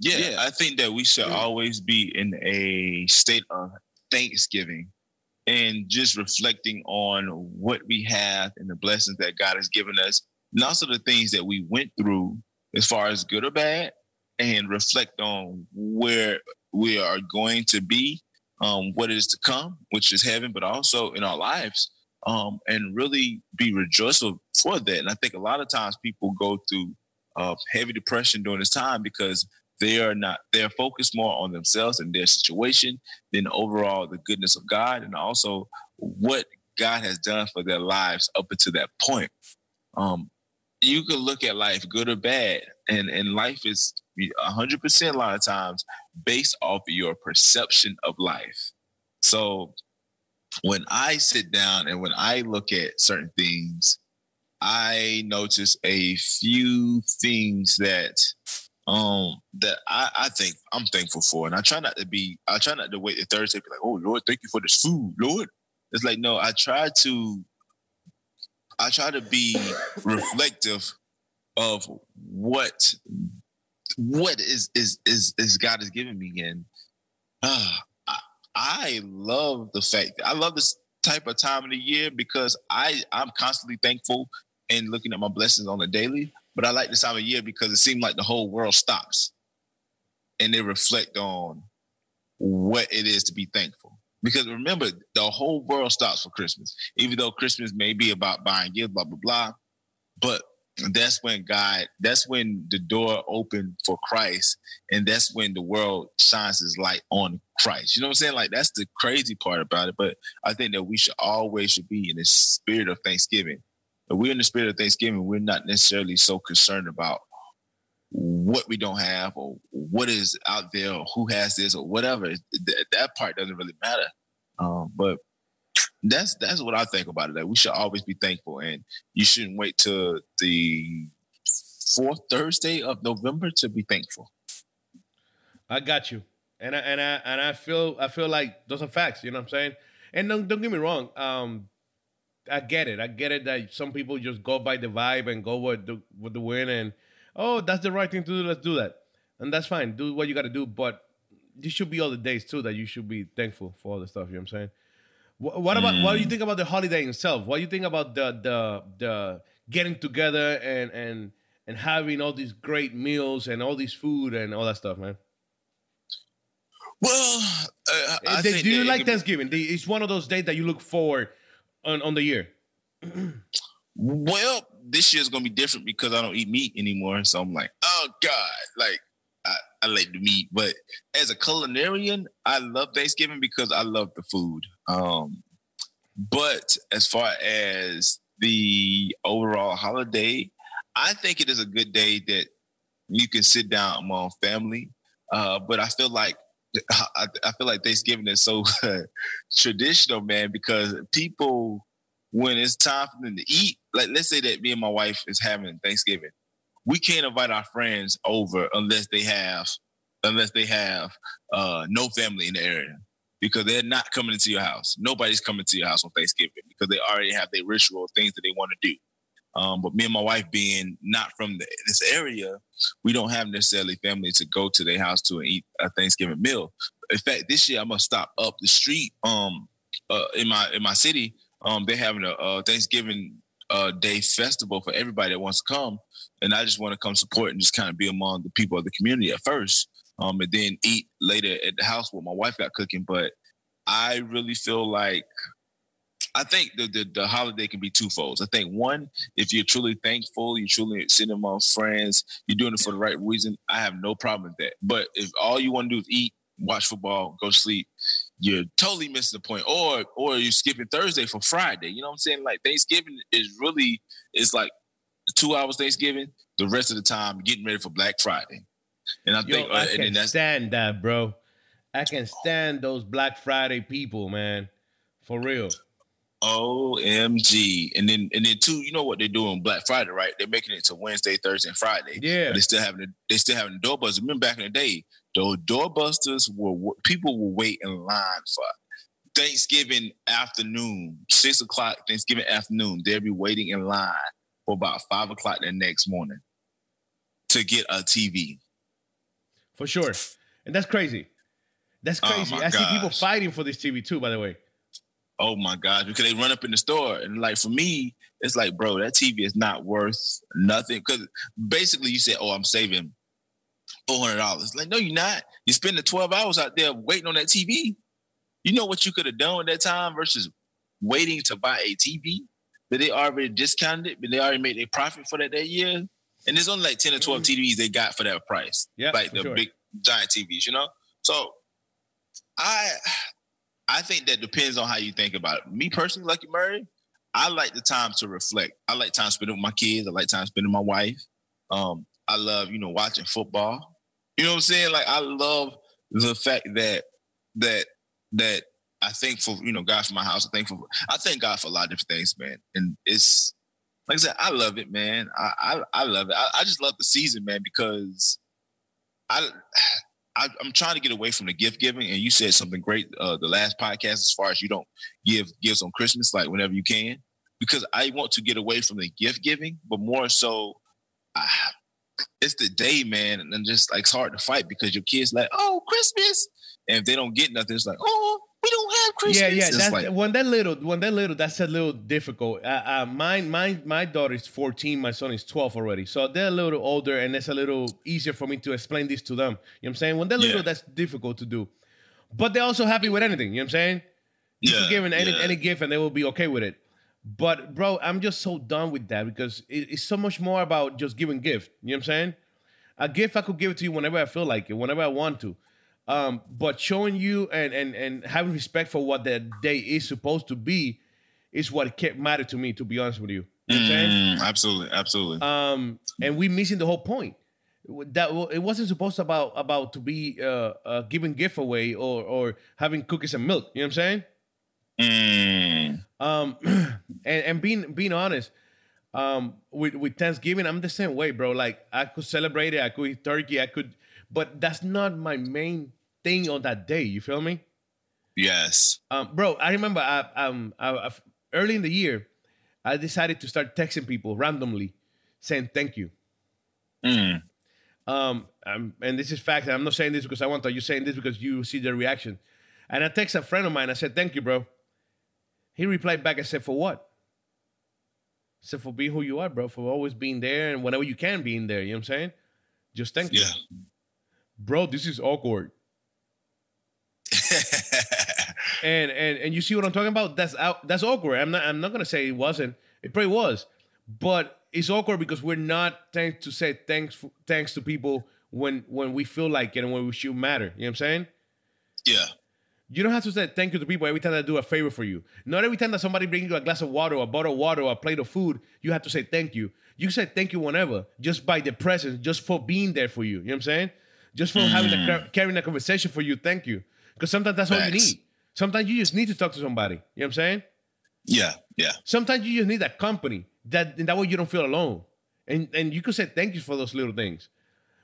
yeah, I think that we should always be in a state of thanksgiving and just reflecting on what we have and the blessings that God has given us, and also the things that we went through as far as good or bad, and reflect on where we are going to be, um, what is to come, which is heaven, but also in our lives, um, and really be rejoiceful for that. And I think a lot of times people go through uh, heavy depression during this time because they are not they're focused more on themselves and their situation than overall the goodness of God and also what God has done for their lives up until that point. Um, you can look at life good or bad, and and life is hundred percent a lot of times based off of your perception of life. So when I sit down and when I look at certain things, I notice a few things that um that I, I think I'm thankful for. And I try not to be I try not to wait the Thursday be like, oh Lord, thank you for this food, Lord. It's like no, I try to I try to be reflective of what what is is is is God has given me. And uh, I, I love the fact I love this type of time of the year because I I'm constantly thankful and looking at my blessings on the daily. But I like this time of year because it seems like the whole world stops and they reflect on what it is to be thankful. Because remember, the whole world stops for Christmas, even though Christmas may be about buying gifts, blah blah blah. But that's when God, that's when the door opened for Christ, and that's when the world shines its light on Christ. You know what I'm saying? Like that's the crazy part about it. But I think that we should always should be in the spirit of Thanksgiving. If we're in the spirit of Thanksgiving, we're not necessarily so concerned about what we don't have or what is out there or who has this or whatever. Th- that part doesn't really matter. Um, but that's that's what I think about it. That we should always be thankful, and you shouldn't wait till the fourth Thursday of November to be thankful. I got you, and I and I and I feel I feel like those are facts. You know what I'm saying? And don't don't get me wrong. Um, I get it. I get it that some people just go by the vibe and go with the with the win, and oh, that's the right thing to do. Let's do that, and that's fine. Do what you got to do, but this should be all the days too that you should be thankful for all the stuff. You know what I'm saying? What, what about what do you think about the holiday itself? What do you think about the the the getting together and and and having all these great meals and all this food and all that stuff, man? Well, uh, I They- do you like Thanksgiving? It's one of those days that you look forward on, on the year. Well, this year's gonna be different because I don't eat meat anymore. So I'm like, oh God, like I, like the meat. But as a culinarian, I love Thanksgiving because I love the food. Um, but as far as the overall holiday, I think it is a good day that you can sit down among family. Uh, but I feel like I, I feel like Thanksgiving is so traditional, man, because people when it's time for them to eat, like let's say that me and my wife is having Thanksgiving, we can't invite our friends over unless they have unless they have uh, no family in the area because they're not coming into your house. Nobody's coming to your house on Thanksgiving because they already have their ritual things that they want to do. Um, but me and my wife being not from the, this area, we don't have necessarily family to go to their house to eat a Thanksgiving meal. In fact, this year I'm gonna stop up the street um, uh, in my in my city. Um, they're having a, a Thanksgiving uh, Day festival for everybody that wants to come, and I just want to come support and just kind of be among the people of the community at first, um, and then eat later at the house what my wife got cooking. But I really feel like I think the, the the holiday can be twofold. I think one, if you're truly thankful, you're truly sitting among friends, you're doing it for the right reason. I have no problem with that. But if all you want to do is eat, watch football, go sleep, you're totally missing the point. Or or you're skipping Thursday for Friday. You know what I'm saying? Like Thanksgiving is really is like two hours Thanksgiving. The rest of the time getting ready for Black Friday. And I Yo, think, uh, I can stand that, bro. I can stand those Black Friday people, man. For real. OMG. And then and then two, you know what they're doing Black Friday, right? They're making it to Wednesday, Thursday, and Friday. Yeah. They still having the, they still having doorbusters. Remember back in the day, those doorbusters were people will wait in line for Thanksgiving afternoon, six o'clock Thanksgiving afternoon. They'll be waiting in line for about five o'clock the next morning to get a TV. For sure. And that's crazy. That's Oh, crazy. my I see people fighting for this TV too, by the way. Oh my gosh, because they run up in the store. And like for me, it's like, bro, that TV is not worth nothing. Because basically you say, Oh, I'm saving four hundred dollars. Like, no, you're not. You spend the 12 hours out there waiting on that TV. You know what you could have done at that time versus waiting to buy a TV that they already discounted, but they already made a profit for that that year. And there's only like 10 or 12 TVs they got for that price. Yeah, like the sure. big giant TVs, you know? So I I think that depends on how you think about it. Me personally, Lucky Murray, I like the time to reflect. I like time spent with my kids. I like time spent with my wife. Um, I love, you know, watching football. You know what I'm saying? Like I love the fact that that that I thank for, you know, God for my house. I thank for I thank God for a lot of different things, man. And it's like I said, I love it, man. I I, I love it. I, I just love the season, man, because I, I I'm trying to get away from the gift giving. And you said something great uh, the last podcast as far as you don't give gifts on Christmas, like whenever you can, because I want to get away from the gift giving, but more so, I, it's the day, man, and just like it's hard to fight because your kids like, oh, Christmas, and if they don't get nothing, it's like, oh, we don't have Christmas. Yeah, yeah. It's That's like, when that little, when that little, that's a little difficult. Uh, uh, mine, my, my daughter is fourteen. My son is twelve already, so they're a little older, and it's a little easier for me to explain this to them. You know what I'm saying? When they're little, Yeah. that's difficult to do, but they're also happy with anything. You know what I'm saying? You Yeah, can give them any, yeah. any gift, and they will be okay with it. But bro, I'm just so done with that because it- it's so much more about just giving gift. You know what I'm saying? A gift I could give it to you whenever I feel like it, whenever I want to. Um, but showing you and and and having respect for what that day is supposed to be is what kept matter to me. To be honest with you, you know what I'm saying? Mm, absolutely, absolutely. um, and we missing the whole point. That it wasn't supposed about about to be uh, uh, giving gift away or or having cookies and milk. You know what I'm saying? Mm, Um, and and being being honest, um, with with Thanksgiving, I'm the same way, bro. Like I could celebrate it, I could eat turkey, I could, but that's not my main thing on that day. You feel me? yes. Um, bro, I remember I, um, I, I, early in the year, I decided to start texting people randomly, saying thank you. Mm, Um, um, and this is fact. I'm not saying this because I want to. You're saying this because you see the reaction. And I text a friend of mine. I said, "Thank you, bro." He replied back. I said, "For what?" I said, "For being who you are, bro. For always being there and whenever you can be in there." You know what I'm saying? Just thank you, yeah. Bro. This is awkward. And and and you see what I'm talking about? That's out. That's awkward. I'm not. I'm not gonna say it wasn't. It probably was, but it's awkward because we're not thanks to say thanks for, thanks to people when when we feel like it and when we should matter. You know what I'm saying? yeah. You don't have to say thank you to people every time they do a favor for you. Not every time that somebody brings you a glass of water, or a bottle of water, or a plate of food, you have to say thank you. You say thank you whenever, just by the presence, just for being there for you. You know what I'm saying? Just for having a carrying a conversation for you. Thank you. Because sometimes that's all you need. Sometimes you just need to talk to somebody. You know what I'm saying? Yeah. Yeah. Sometimes you just need that company. That in that way you don't feel alone. And and you could say thank you for those little things.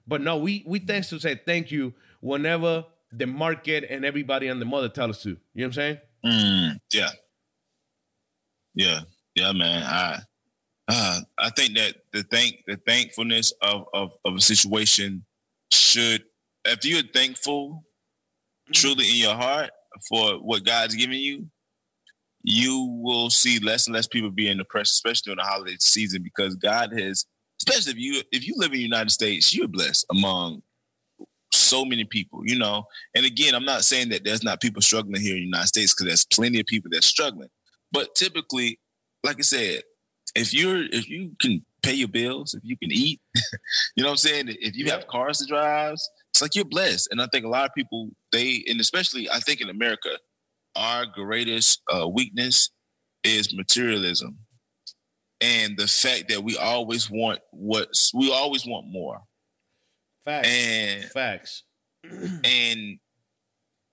But no, we we tend to say thank you whenever the market and everybody and the mother tell us to. You know what I'm saying? Mm, yeah. Yeah. Yeah, man. I uh, I think that the thank the thankfulness of, of of a situation should if you're thankful mm-hmm. truly in your heart for what God's given you, you will see less and less people being depressed, especially during the holiday season, because God has especially if you if you live in the United States, you're blessed among so many people, you know. And again, I'm not saying that there's not people struggling here in the United States because there's plenty of people that's struggling. But typically, like I said, if you're if you can pay your bills, if you can eat, you know what I'm saying? If you have cars to drive, it's like you're blessed. And I think a lot of people they and especially I think in America, our greatest uh, weakness is materialism, and the fact that we always want what we always want more. Facts. And Facts. and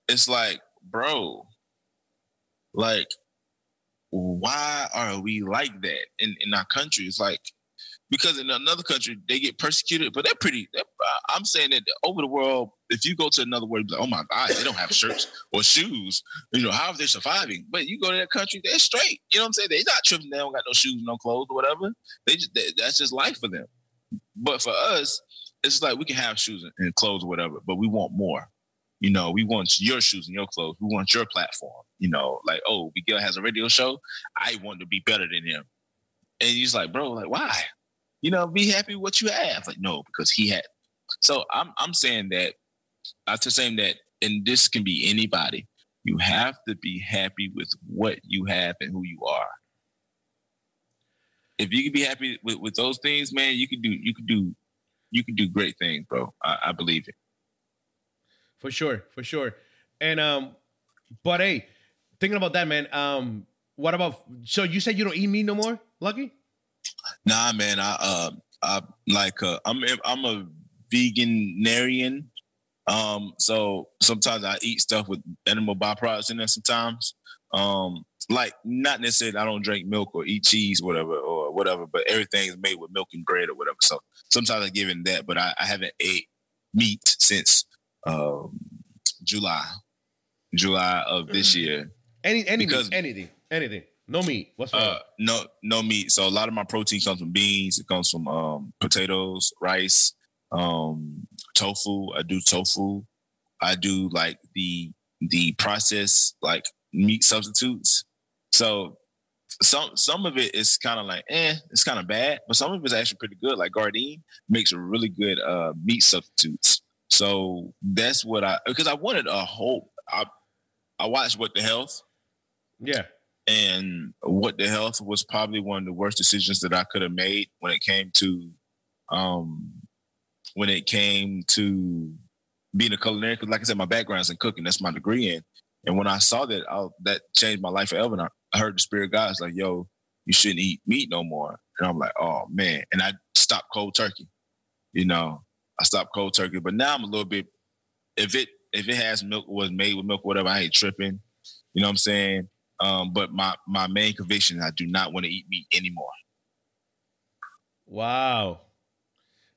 it's like, bro, like, why are we like that in, in our country? It's like, because in another country they get persecuted, but they're pretty. They're, I'm saying that over the world, if you go to another world, like, oh my God, they don't have shirts or shoes. You know, how are they surviving? But you go to that country, they're straight. You know what I'm saying? They're not tripping. They don't got no shoes, no clothes, or whatever. They just they, that's just life for them. But for us, it's like we can have shoes and clothes or whatever, but we want more. You know, we want your shoes and your clothes. We want your platform. You know, like, oh, Miguel has a radio show. I want to be better than him. And he's like, bro, like, why? You know, be happy with what you have. Like, no, because he had. So I'm I'm saying that I'm just saying that, and this can be anybody. You have to be happy with what you have and who you are. If you can be happy with, with those things, man, you can do you can do you can do great things, bro. I, I believe it. For sure, for sure. And um, but hey, thinking about that, man. Um, what about? So you said you don't eat meat no more, Lucky? Nah, man. I uh, I like uh, I'm I'm a veganarian. Um, so sometimes I eat stuff with animal byproducts in there. Sometimes, um, like not necessarily I don't drink milk or eat cheese, whatever, or whatever. But everything is made with milk and bread or whatever. So sometimes I give in that, but I, I haven't ate meat since um, July, July of this Mm. year. Any any Because- meat, anything, anything. No meat. What's wrong? Uh, no, no meat. So a lot of my protein comes from beans. It comes from um, potatoes, rice, um, tofu. I do tofu. I do like the the processed like meat substitutes. So some some of it is kind of like eh, it's kind of bad, but some of it's actually pretty good. Like Gardein makes really good uh, meat substitutes. So that's what I because I wanted a whole. I I watched What the Health yeah. And what the health was probably one of the worst decisions that I could have made when it came to um when it came to being a culinary because like I said my background is in cooking. That's my degree in. And when I saw that I, that changed my life forever. And I, I heard the spirit of God was like yo you shouldn't eat meat no more. And I'm like oh man. And I stopped cold turkey you know? I stopped cold turkey. But now I'm a little bit if it if it has milk was made with milk whatever I ain't tripping. You know what I'm saying um, but my my main conviction, I do not want to eat meat anymore. Wow.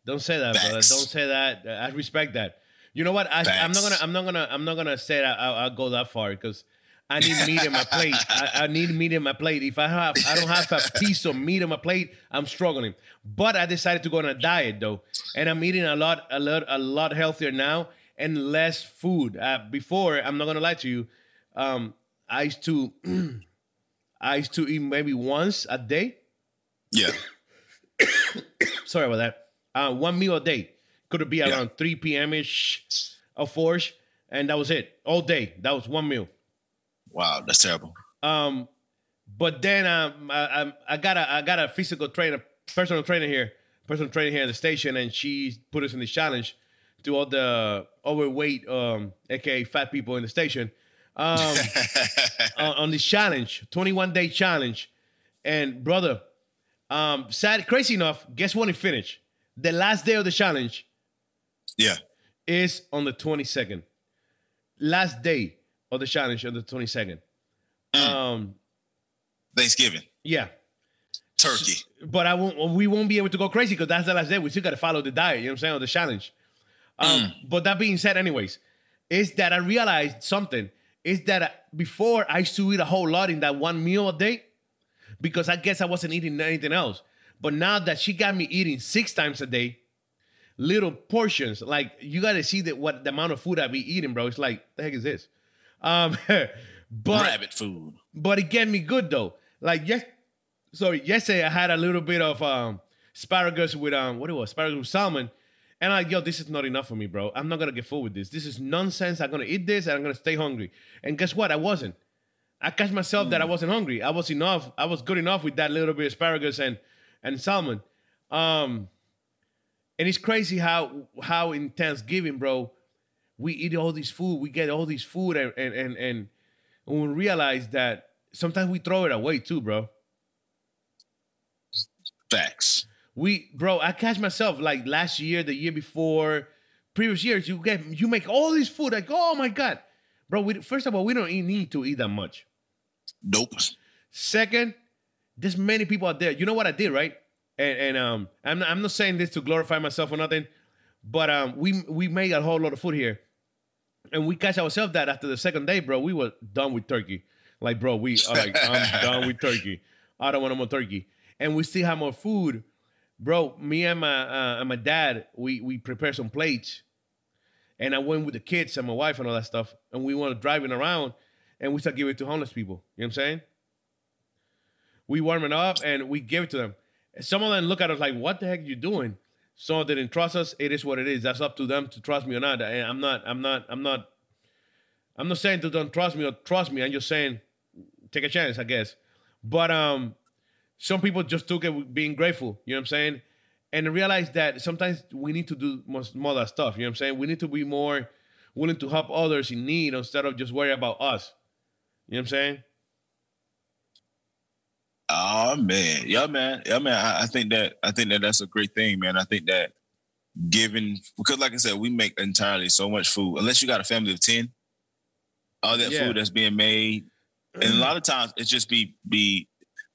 Don't say that, brother. Don't say that. I respect that. You know what? I, I'm not gonna. I'm not gonna. I'm not gonna say that. I'll, I'll go that far because I need meat in my plate. I, I need meat in my plate. If I have, I don't have a piece of meat on my plate, I'm struggling. But I decided to go on a diet though, and I'm eating a lot, a lot, a lot healthier now and less food. Uh, before, I'm not gonna lie to you. Um, I used to, I used to eat maybe once a day Yeah, sorry about that. Uh, one meal a day. Could it be Yeah. around 3 p.m. ish or 4 ish? And that was it. All day. That was one meal. wow, that's terrible. Um, but then um, I, I, I got a I got a physical trainer, personal trainer here, personal trainer here at the station, and she put us in the challenge to all the overweight, um, aka fat people in the station, um, on, on this challenge, 21 day challenge. And brother, um, sad, crazy enough, guess when it finished? The last day of the challenge yeah, is on the 22nd. Last day of the challenge on the 22nd. Um, Thanksgiving, yeah. turkey. But I won't we won't be able to go crazy because that's the last day. We still gotta follow the diet, you know what I'm saying, or the challenge. Um, but that being said, anyways, is that I realized something. Is that uh, before I used to eat a whole lot in that one meal a day because I guess I wasn't eating anything else. But now that she got me eating six times a day, little portions, like you gotta see that what the amount of food I be eating, bro. It's like, the heck is this? Um, but Rabbit food. but it get me good though. Like yes, sorry, yesterday I had a little bit of um asparagus with um what it was asparagus with salmon, and I'm yo, this is not enough for me, bro. I'm not gonna get full with this. This is nonsense. I'm gonna eat this and I'm gonna stay hungry. And guess what? I wasn't. I catch myself that I wasn't hungry. I was enough. I was good enough with that little bit of asparagus and and salmon. Um, and it's crazy how how in Thanksgiving, bro, we eat all this food, we get all this food, and and and, and we realize that sometimes we throw it away too, bro. Facts. We, bro, I catch myself like last year, the year before, previous years. You get you make all this food, like oh my god, bro. We first of all, we don't need to eat that much. Nope. Second, there's many people out there. You know what I did, right? And, and um, I'm not, I'm not saying this to glorify myself or nothing, but um, we we made a whole lot of food here, and we catch ourselves that after the second day, bro, we were done with turkey. Like, bro, we are like, I'm done with turkey. I don't want no more turkey, and we still have more food, bro. Me and my uh, and my dad, we we prepared some plates, and I went with the kids and my wife and all that stuff, and we went driving around, and we start giving it to homeless people. You know what I'm saying? We warm it up and we give it to them. Some of them look at us like, "What the heck are you doing?" Some didn't trust us. It is what it is. That's up to them to trust me or not. And I'm not. I'm not. I'm not. I'm not saying to don't trust me or trust me. I'm just saying take a chance, I guess. But um, some people just took it with being grateful. You know what I'm saying? And realize that sometimes we need to do more, that stuff. You know what I'm saying? We need to be more willing to help others in need instead of just worry about us. You know what I'm saying? Oh man, yeah, man, yeah, man. I, I think that I think that that's a great thing, man. I think that giving because, like I said, we make entirely so much food. Unless you got a family of ten, all that Yeah. food that's being made, and a mm-hmm. lot of times it's just be be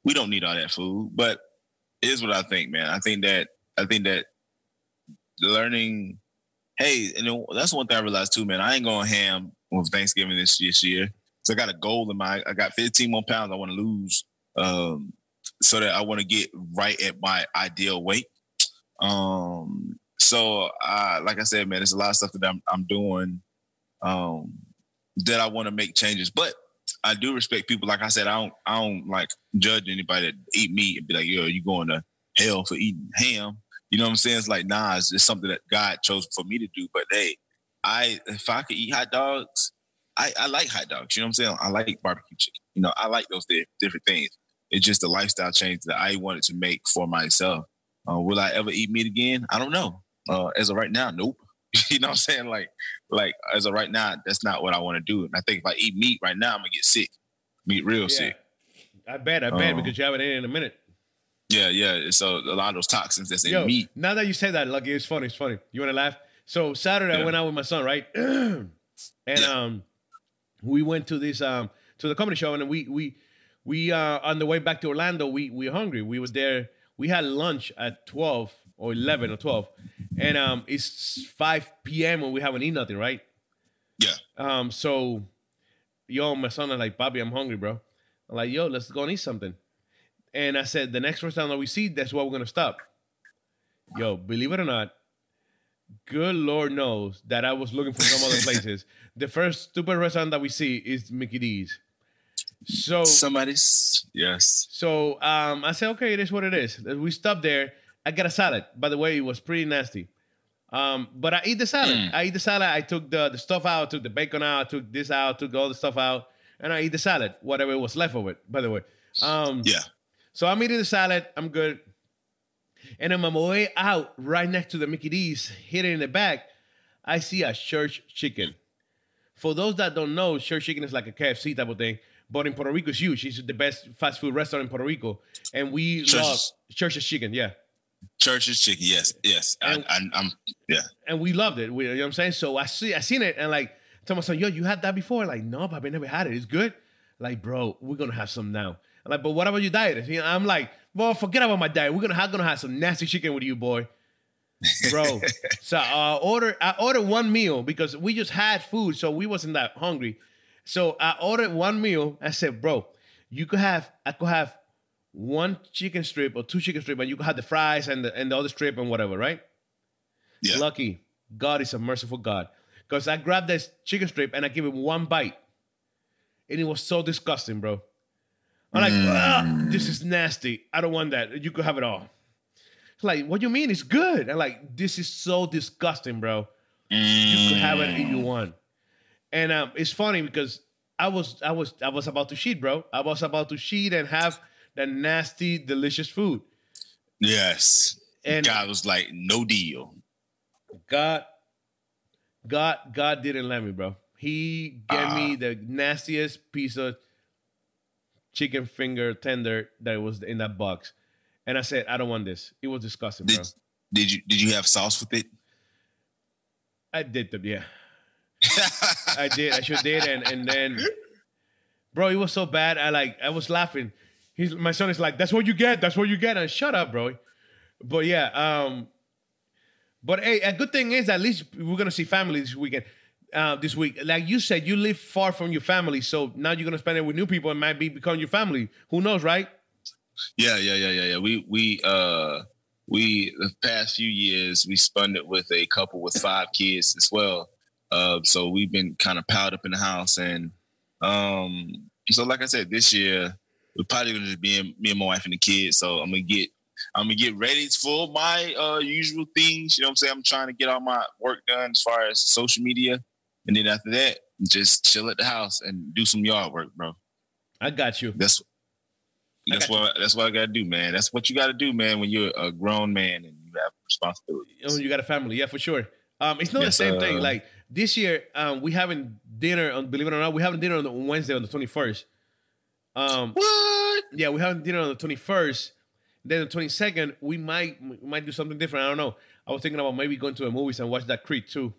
we don't need all that food. But here's what I think, man. I think that I think that learning, hey, and that's one thing I realized too, man. I ain't going ham with Thanksgiving this this year. So I got a goal in my. I got 15 more pounds I want to lose, um, so that I want to get right at my ideal weight. Um, so uh, like I said, man, there's a lot of stuff that I'm I'm doing um, that I want to make changes, but I do respect people. Like I said, I don't I don't like judge anybody that eat meat and be like, yo, you going to hell for eating ham. You know what I'm saying? It's like, nah, it's just something that God chose for me to do. But hey, I if I could eat hot dogs, I, I like hot dogs. You know what I'm saying? I like barbecue chicken. You know, I like those di- different things. It's just a lifestyle change that I wanted to make for myself. Uh, will I ever eat meat again? I don't know. Uh, as of right now, nope. you know what I'm saying? Like, like as of right now, that's not what I want to do. And I think if I eat meat right now, I'm gonna get sick. Meat real sick. I bet. I bet Um, because you haven't eaten in a minute. Yeah, yeah. So a lot of those toxins that's in Yo, meat. now that you say that, Lucky, it's funny. It's funny. You want to laugh? So Saturday, I went out with my son, right? and Yeah. um, we went to this um to the comedy show, and we we we uh on the way back to Orlando, we we hungry. We were there. We had lunch at twelve or eleven or twelve, and um, it's five p.m. when we haven't eaten nothing, right? Yeah. Um, so yo, my son is like, Bobby, I'm hungry, bro. I'm like, yo, let's go and eat something. And I said, the next restaurant that we see, that's where we're gonna stop. Yo, believe it or not, good Lord knows that I was looking for some other places. The first stupid restaurant that we see is Mickey D's. So Somebody's yes. so um, I said, okay, it is what it is. We stopped there. I got a salad. By the way, it was pretty nasty. Um, but I eat the salad. Mm. I eat the salad. I took the, the stuff out, took the bacon out, took this out, took all the stuff out, and I eat the salad, whatever was left of it, by the way. Um, Yeah. so I'm eating the salad. I'm good. And on my way out, right next to the Mickey D's, hidden in the back, I see a church chicken. For those that don't know, church chicken is like a KFC type of thing, but in Puerto Rico, it's huge. It's the best fast food restaurant in Puerto Rico, and we love church's chicken. Yeah, Church's chicken. Yes, yes. And- I, I'm yeah. and we loved it. We, you know what I'm saying? So I see, I seen it, and like, tell my son, yo, you had that before? Like, no, but I never had it. It's good. Like, bro, we're gonna have some now. I'm like, but what about your diet? You know, I'm like, well, forget about my diet. We're gonna have gonna have some nasty chicken with you, boy. Bro, so uh, order. I ordered one meal because we just had food, so we wasn't that hungry. So I ordered one meal. I said, bro, you could have. I could have one chicken strip or two chicken strip, and you could have the fries and the and the other strip and whatever, right? Yeah. Lucky. God is a merciful God. Because I grabbed this chicken strip and I gave him one bite. And it was so disgusting, bro. I'm like, "Ah, this is nasty. I don't want that. You could have it all. It's like, what do you mean? It's good. I'm like, this is so disgusting, bro. You could have it if you want. And um, it's funny because I was I was I was about to cheat, bro. I was about to cheat and have that nasty, delicious food. Yes. And God was like, no deal. God, God, God didn't let me, bro. He gave me Ah. the nastiest piece of chicken finger tender that was in that box, and I said, I don't want this. It was disgusting, bro. Did did you did you have sauce with it? I did them, yeah. I did. I sure did. And and then, bro, it was so bad. I like. I was laughing. He's my son is like, "That's what you get. That's what you get." And shut up, bro. But yeah. Um. But hey, a good thing is at least we're gonna see family this weekend. Uh, this week, like you said, you live far from your family, so now you're gonna spend it with new people and might be become your family. Who knows, right? Yeah, yeah, yeah, yeah, yeah. We we uh we the past few years we spun it with a couple with five kids as well. Uh, so we've been kind of piled up in the house, and um, so like I said, this year we're probably gonna just be me and my wife and the kids. So I'm gonna get I'm gonna get ready for my uh usual things. You know what I'm saying? I'm trying to get all my work done as far as social media, and then after that, just chill at the house and do some yard work, bro. I got you. That's that's got you. what that's what I gotta do, man. That's what you gotta do, man, when you're a grown man and you have responsibilities. Oh, you got a family, yeah, for sure. Um, it's not Yes, the same thing. uh, Like this year, um, we having dinner on. Believe it or not, we having dinner on the- on Wednesday on the twenty first. Um, What? yeah, we having dinner on the twenty first. Then the twenty second, we might we might do something different. I don't know. I was thinking about maybe going to the movies and watch that Creed 2.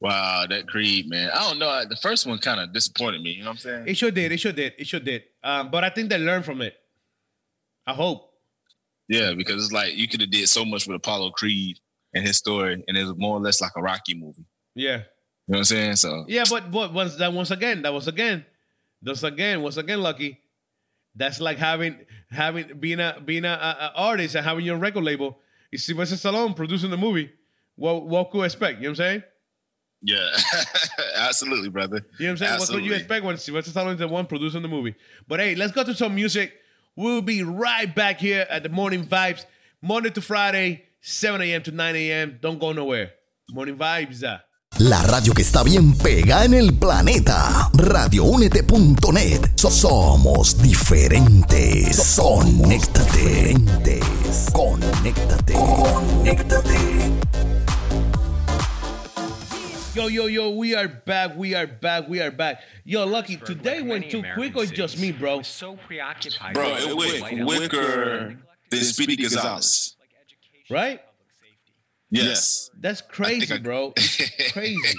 Wow, that Creed, man. I don't know. The first one kind of disappointed me. You know what I'm saying? It sure did. It sure did. It sure did. Um, but I think they learned from it. I hope. Yeah, because it's like you could have did so much with Apollo Creed and his story, and it was more or less like a Rocky movie. Yeah. You know what I'm saying? So Yeah, but but once that once again, that was again, once again, once again, lucky. That's like having having being a being a, a, a artist and having your record label. You see Sylvester Stallone producing the movie. What what could you expect? You know what I'm saying? yeah, absolutely, brother. You know what I'm saying? What could you expect when Sylvester is the one producing the movie? But hey, let's go to some music. We'll be right back here at the Morning Vibes, Monday to Friday, 7 a.m. to 9 a.m. Don't go nowhere. Morning Vibes. Ah. La radio que está bien pega en el planeta. Radioúnete.net. So- somos diferentes. Conéctate. Conéctate. Conéctate. Yo, yo, yo, we are back. We are back. We are back. Yo, Lucky, today went too quick or just me, bro? So preoccupied. Bro, it went quicker than Speedy Gonzalez. Right? Yes. That's crazy, I- bro. crazy.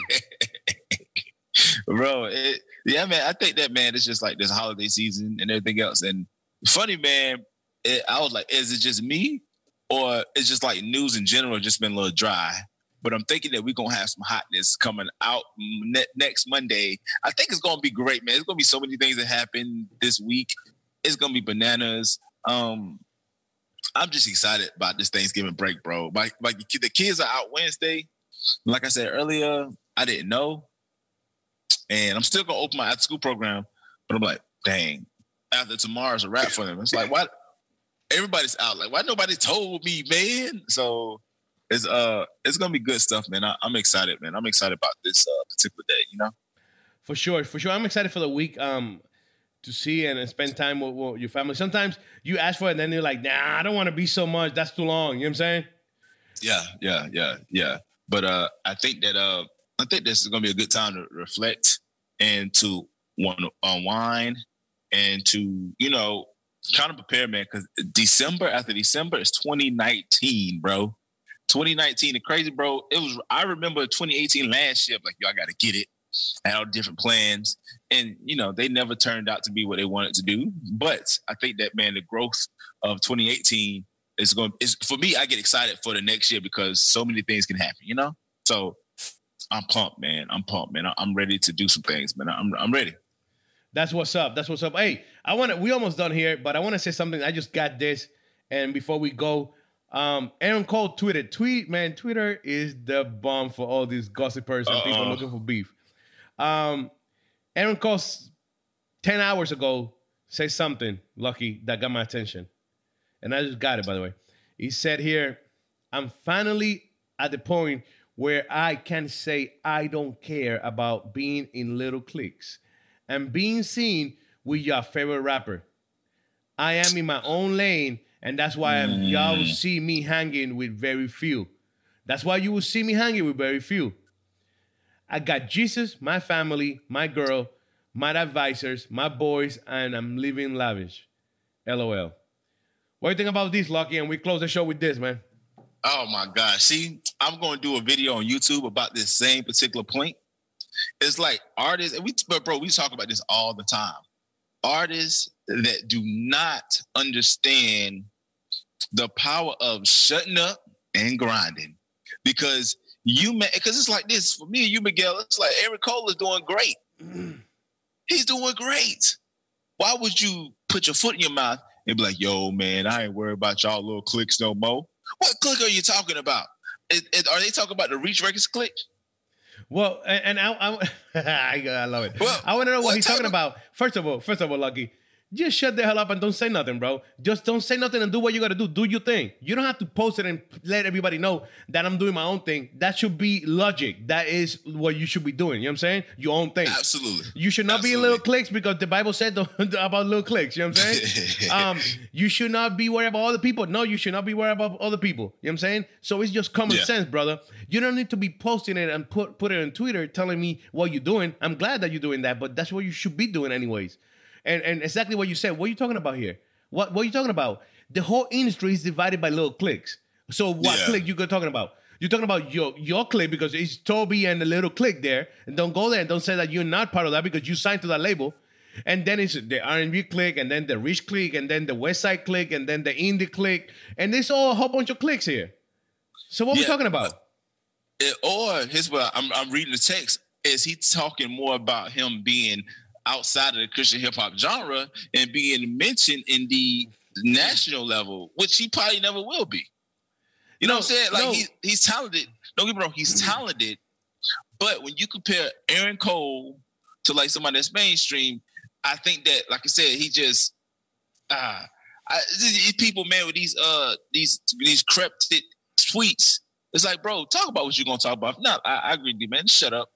bro. It, yeah, man. I think that man it's just like this holiday season and everything else. And funny, man. It, I was like, is it just me, or it's just like news in general just been a little dry? But I'm thinking that we're gonna have some hotness coming out ne- next Monday. I think it's gonna be great, man. It's gonna be so many things that happen this week. It's gonna be bananas. Um, I'm just excited about this Thanksgiving break, bro. Like, like the kids are out Wednesday. Like I said earlier, I didn't know and I'm still gonna open my after school program. But I'm like, dang, after tomorrow's a wrap for them. It's like, why everybody's out? Like, why nobody told me, man? So it's uh, it's gonna be good stuff, man. I, I'm excited, man. I'm excited about this uh, particular day. You know, For sure, for sure. I'm excited for the week um to see and spend time with, with your family. Sometimes you ask for it and then you're like, nah, I don't want to be so much. That's too long. You know what I'm saying? yeah, yeah, yeah, yeah. But uh, I think that uh, I think this is gonna be a good time to reflect and to want to unwind and to you know kind of prepare, man. Because December after December is 2019, bro. 2019, the crazy, bro. It was. I remember 2018 last year. Like, yo, I got to get it. All different plans, and you know, they never turned out to be what they wanted to do. But I think that man, the growth of 2018 is going. Is for me. I get excited for the next year because so many things can happen. You know, so I'm pumped, man. I'm pumped, man. I'm ready to do some things, man. I'm I'm ready. That's what's up. That's what's up. Hey, I want to. We almost done here, but I want to say something. I just got this, and before we go, um, Aaron Cole tweeted. Tweet, man. Twitter is the bomb for all these gossipers and people Uh-oh. looking for beef. Um, Aaron Cole, ten hours ago, said something lucky that got my attention, and I just got it. By the way, he said here, "I'm finally at the point where I can say I don't care about being in little cliques." and being seen with your favorite rapper. I am in my own lane, and that's why y'all see me hanging with very few. That's why you will see me hanging with very few. I got Jesus, my family, my girl, my advisors, my boys, and I'm living lavish. LOL. What do you think about this, Lucky? And we close the show with this, man. Oh my God. See, I'm going to do a video on YouTube about this same particular point. It's like artists, we, but bro, we talk about this all the time. Artists that do not understand the power of shutting up and grinding because you man, because it's like this for me and you, Miguel. It's like Aaron Cole is doing great. Mm-hmm. He's doing great. Why would you put your foot in your mouth and be like, "Yo, man, I ain't worried about y'all little clicks no more"? What click are you talking about? Is, is, are they talking about the Reach Records click? Well, and, and I, I, I, love it. Well, I want to know what he's talking about. First of all, first of all, Lucky, just shut the hell up and don't say nothing, bro. Just don't say nothing and do what you gotta do. Do your thing. You don't have to post it and let everybody know that I'm doing my own thing. That should be logic. That is what you should be doing. You know what I'm saying? Your own thing. Absolutely. You should not Absolutely. be little clicks because the Bible said about little clicks. You know what I'm saying? um, you should not be worried about other people. No, you should not be worried about other people. You know what I'm saying? So it's just common yeah. sense, brother. You don't need to be posting it and put put it on Twitter telling me what you're doing. I'm glad that you're doing that, but that's what you should be doing anyways and, and exactly what you said. What are you talking about here? What what are you talking about? The whole industry is divided by little clicks. So what yeah. click you go talking about? You're talking about your your click because it's Toby and the little click there. And don't go there and don't say that you're not part of that because you signed to that label. And then it's the R&B click, and then the Rich click, and then the West Side click, and then the Indie click, and there's all a whole bunch of clicks here. So what yeah. we talking about? It, or his well, I'm I'm reading the text. Is he talking more about him being outside of the Christian hip hop genre and being mentioned in the national level, which he probably never will be. You know no, what I'm saying? Like no. he, he's talented. Don't get me wrong, he's talented. But when you compare Aaron Cole to like somebody that's mainstream, I think that, like I said, he just ah, uh, people, man, with these uh these these cryptic tweets. It's like, bro, talk about what you're gonna talk about. No, I, I agree with you, man. Shut up.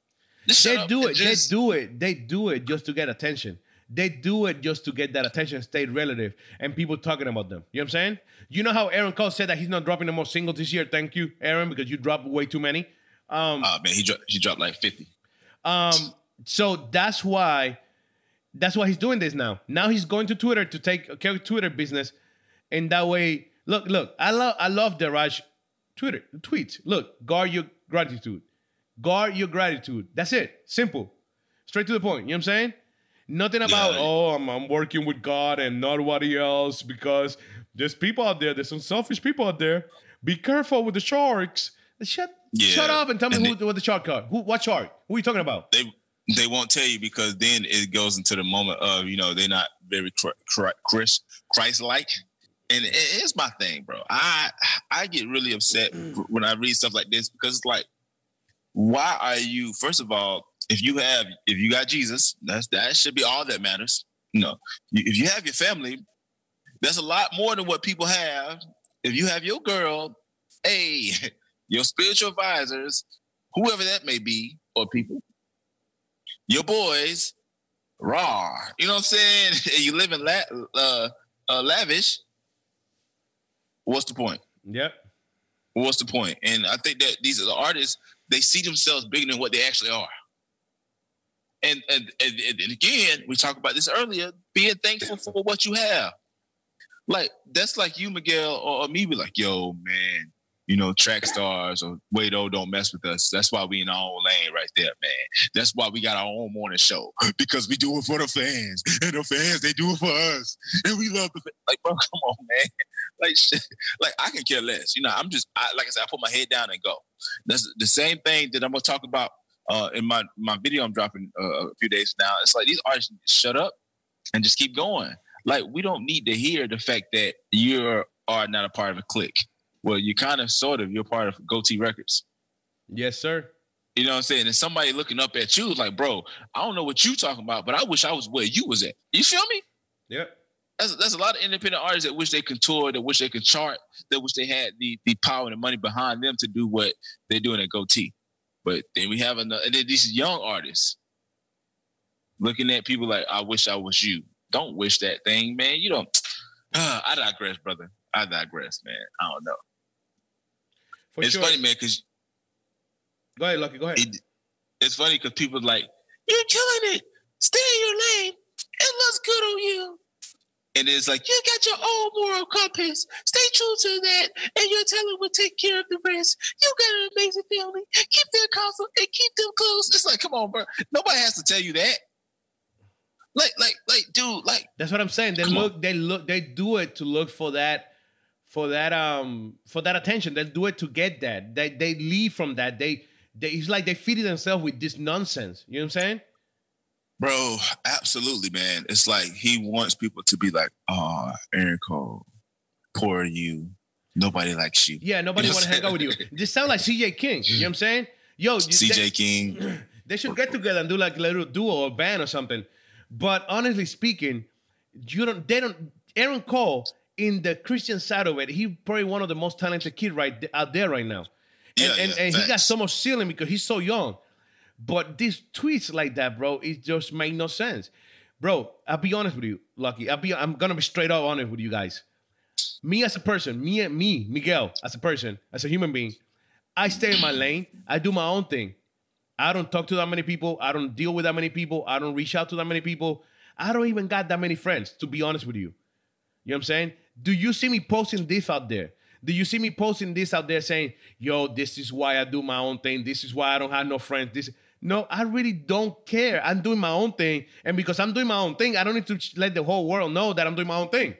They do it. Just... They do it. They do it just to get attention. They do it just to get that attention, stay relative, and people talking about them. You know what I'm saying? You know how Aaron Cole said that he's not dropping no more singles this year. Thank you, Aaron, because you dropped way too many. Um, uh, man, he dropped he dropped like 50. Um, so that's why that's why he's doing this now. Now he's going to Twitter to take care of Twitter business, and that way, look, look, I love I love Daraj Twitter tweets. Look, guard your gratitude. Guard your gratitude. That's it. Simple. Straight to the point. You know what I'm saying? Nothing about, yeah. oh, I'm, I'm working with God and nobody else because there's people out there. There's some selfish people out there. Be careful with the sharks. Shut, yeah. shut up and tell me and who, they, what the shark are. Who, what shark? Who are you talking about? They they won't tell you because then it goes into the moment of you know they're not very Chris Christ like. And it's my thing, bro. I I get really upset mm. when I read stuff like this because it's like why are you first of all if you have if you got jesus that's that should be all that matters. You know if you have your family that's a lot more than what people have. If you have your girl hey your spiritual advisors whoever that may be or people your boys raw. You know what i'm saying? You live in la- uh, uh, lavish. What's the point? Yep. What's the point? And i think that these are the artists they see themselves bigger than what they actually are. And and, and, and again, we talked about this earlier, being thankful for what you have. Like that's like you, Miguel, or, or me be like, yo, man, you know, track stars or Wado don't mess with us. That's why we in our own lane right there, man. That's why we got our own morning show because we do it for the fans and the fans they do it for us and we love the fans. like, bro, come on, man. Like, shit. like I can care less. You know, I'm just I, like I said, I put my head down and go. That's the same thing that I'm gonna talk about uh, in my my video I'm dropping uh, a few days now. It's like these artists shut up and just keep going. Like we don't need to hear the fact that you are not a part of a clique. Well, you kind of sort of you're part of Gotee Records. Yes, sir. You know what I'm saying? And somebody looking up at you like, bro, I don't know what you talking about, but I wish I was where you was at. You feel me? Yep. That's, that's a lot of independent artists that wish they could tour, that wish they could chart, that wish they had the the power and the money behind them to do what they're doing at Gotee. But then we have another, and then these young artists looking at people like, I wish I was you. Don't wish that thing, man. You don't. Uh, I digress, brother. I digress, man. I don't know. For it's sure. funny, man, because Go ahead, Lucky. Go ahead. it, it's funny because people like, you're killing it. Stay in your lane. It looks good on you. And it's like, you got your own moral compass. Stay true to that. And your talent will take care of the rest. You got an amazing family. Keep their console and keep them close. It's like, come on, bro. Nobody has to tell you that. Like, like, like, dude, like, That's what I'm saying. They look, they look, they do it to look for that, for that, um, for that attention. They do it to get that. They they leave from that. They they it's like they feed themselves with this nonsense. You know what I'm saying? Bro, absolutely, man. It's like he wants people to be like, oh, Aaron Cole, poor you. Nobody likes you. Yeah, nobody want to hang out with you. This sound like CJ King. You know what I'm saying? Yo, CJ they, King. they should get together and do like a little duo or band or something. But honestly speaking, you don't. They don't. Aaron Cole in the Christian side of it, he probably one of the most talented kid right out there right now. And, Yeah, and, yeah, and he got so much ceiling because he's so young. But these tweets like that, bro, it just make no sense. Bro, I'll be honest with you, Lucky. I'll be I'm gonna be straight up honest with you guys. Me as a person, me and me, Miguel, as a person, as a human being, I stay in my lane. I do my own thing. I don't talk to that many people. I don't deal with that many people. I don't reach out to that many people. I don't even got that many friends, to be honest with you. You know what I'm saying? Do you see me posting this out there? Do you see me posting this out there saying, yo, this is why I do my own thing. This is why I don't have no friends. This no, I really don't care. I'm doing my own thing. And because I'm doing my own thing, I don't need to let the whole world know that I'm doing my own thing.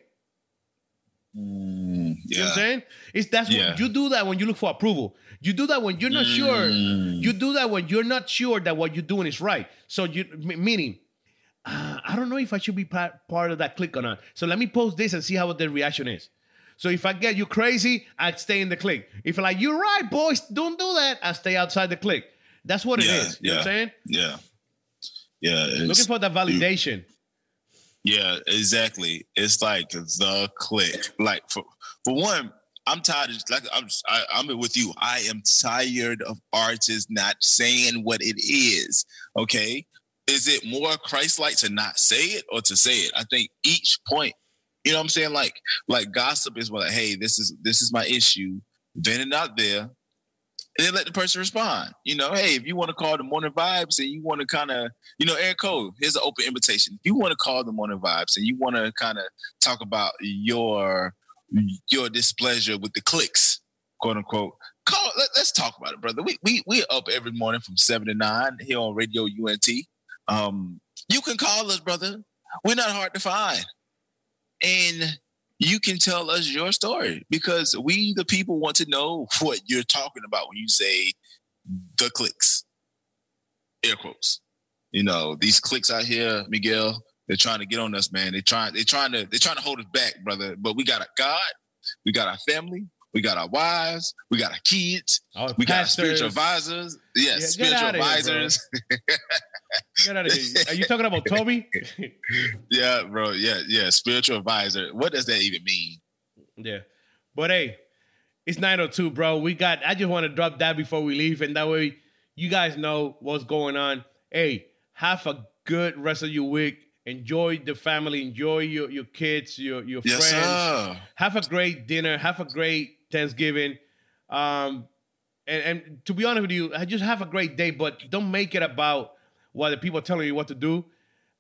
Mm, You know what I'm saying? It's that's Yeah. what you do that when you look for approval. You do that when you're not sure. Mm. You do that when you're not sure that what you're doing is right. So you meaning, uh, I don't know if I should be part, part of that clique or not. So let me post this and see how the reaction is. So if I get you crazy, I'd stay in the clique. If I'm like, you're right, boys, don't do that, I stay outside the clique. That's what it Yeah, is. You know what I'm yeah. saying? Yeah. Yeah. Looking for that validation. Yeah, exactly. It's like the click. Like for for one, I'm tired. Of, like I'm, I, I'm with you. I am tired of artists not saying what it is. Okay, is it more Christ-like to not say it or to say it? I think each point. You know what I'm saying? Like like gossip is like, hey, this is this is my issue. Then it not there. And then let the person respond. You know, hey, if you want to call the morning vibes and you want to kind of you know, Aaron Cole, here's an open invitation. If you want to call the morning vibes and you want to kind of talk about your your displeasure with the clicks, quote unquote, call. Let, us talk about it, brother. We we we up every morning from seven to nine here on Radio UNT. Um, you can call us, brother. We're not hard to find, and you can tell us your story because we, the people, want to know what you're talking about when you say the clicks. Air quotes. You know these clicks out here miguel they're trying to get on us man. They're trying they're trying to they're trying to hold us back brother. But we got a god we got our family we got our wives we got our kids we got our spiritual advisors yes Yeah, spiritual outta here, advisors Get out of here. Are you talking about Toby? yeah bro yeah yeah spiritual advisor what does that even mean Yeah. But hey, it's 902, bro. We got I just want to drop that before we leave, and that way you guys know what's going on. Hey, have a good rest of your week. Enjoy the family, enjoy your, your kids, your, your yes friends. sir Have a great dinner, have a great Thanksgiving. Um and, and to be honest with you, I just have a great day, but don't make it about what the people are telling you what to do.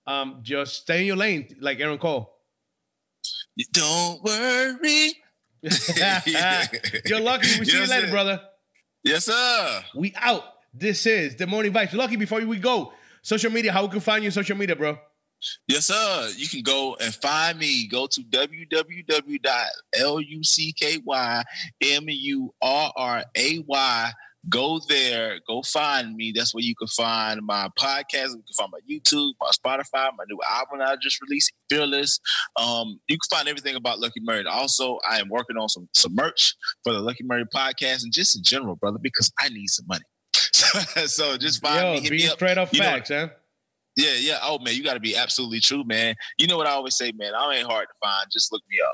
Um, just stay in your lane, like Aaron Cole. don't worry You're lucky. We see you later, sir. brother. yes sir We out. This is the morning vibes. Lucky, before we go, social media, how we can find you on social media, bro. Yes, sir. You can go and find me. Go to www.luckymurray. Go there. Go find me. That's where you can find my podcast. You can find my YouTube, my Spotify, my new album I just released, Fearless. Um, you can find everything about Lucky Murray. Also, I am working on some some merch for the Lucky Murray podcast and just in general, brother, because I need some money. so just find Yo, me. Hit me up. straight up You know- facts, huh? Yeah, yeah. Oh man, you got to be absolutely true, man. You know what I always say, man. I ain't hard to find. Just look me up.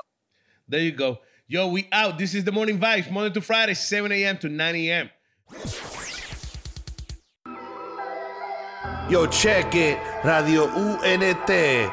There you go. Yo, we out. This is the morning vibes, Monday to Friday, 7 a.m. to 9 a.m. Yo, check it. Radio UNT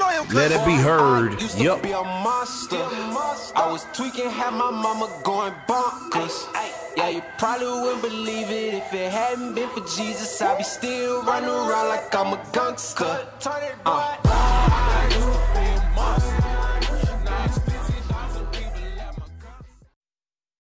Let it be heard. Yup. I was tweaking, had my mama going bonkers. Yeah, you probably wouldn't believe it if it hadn't been for Jesus. I'd be still running around like I'm a gangster. Uh.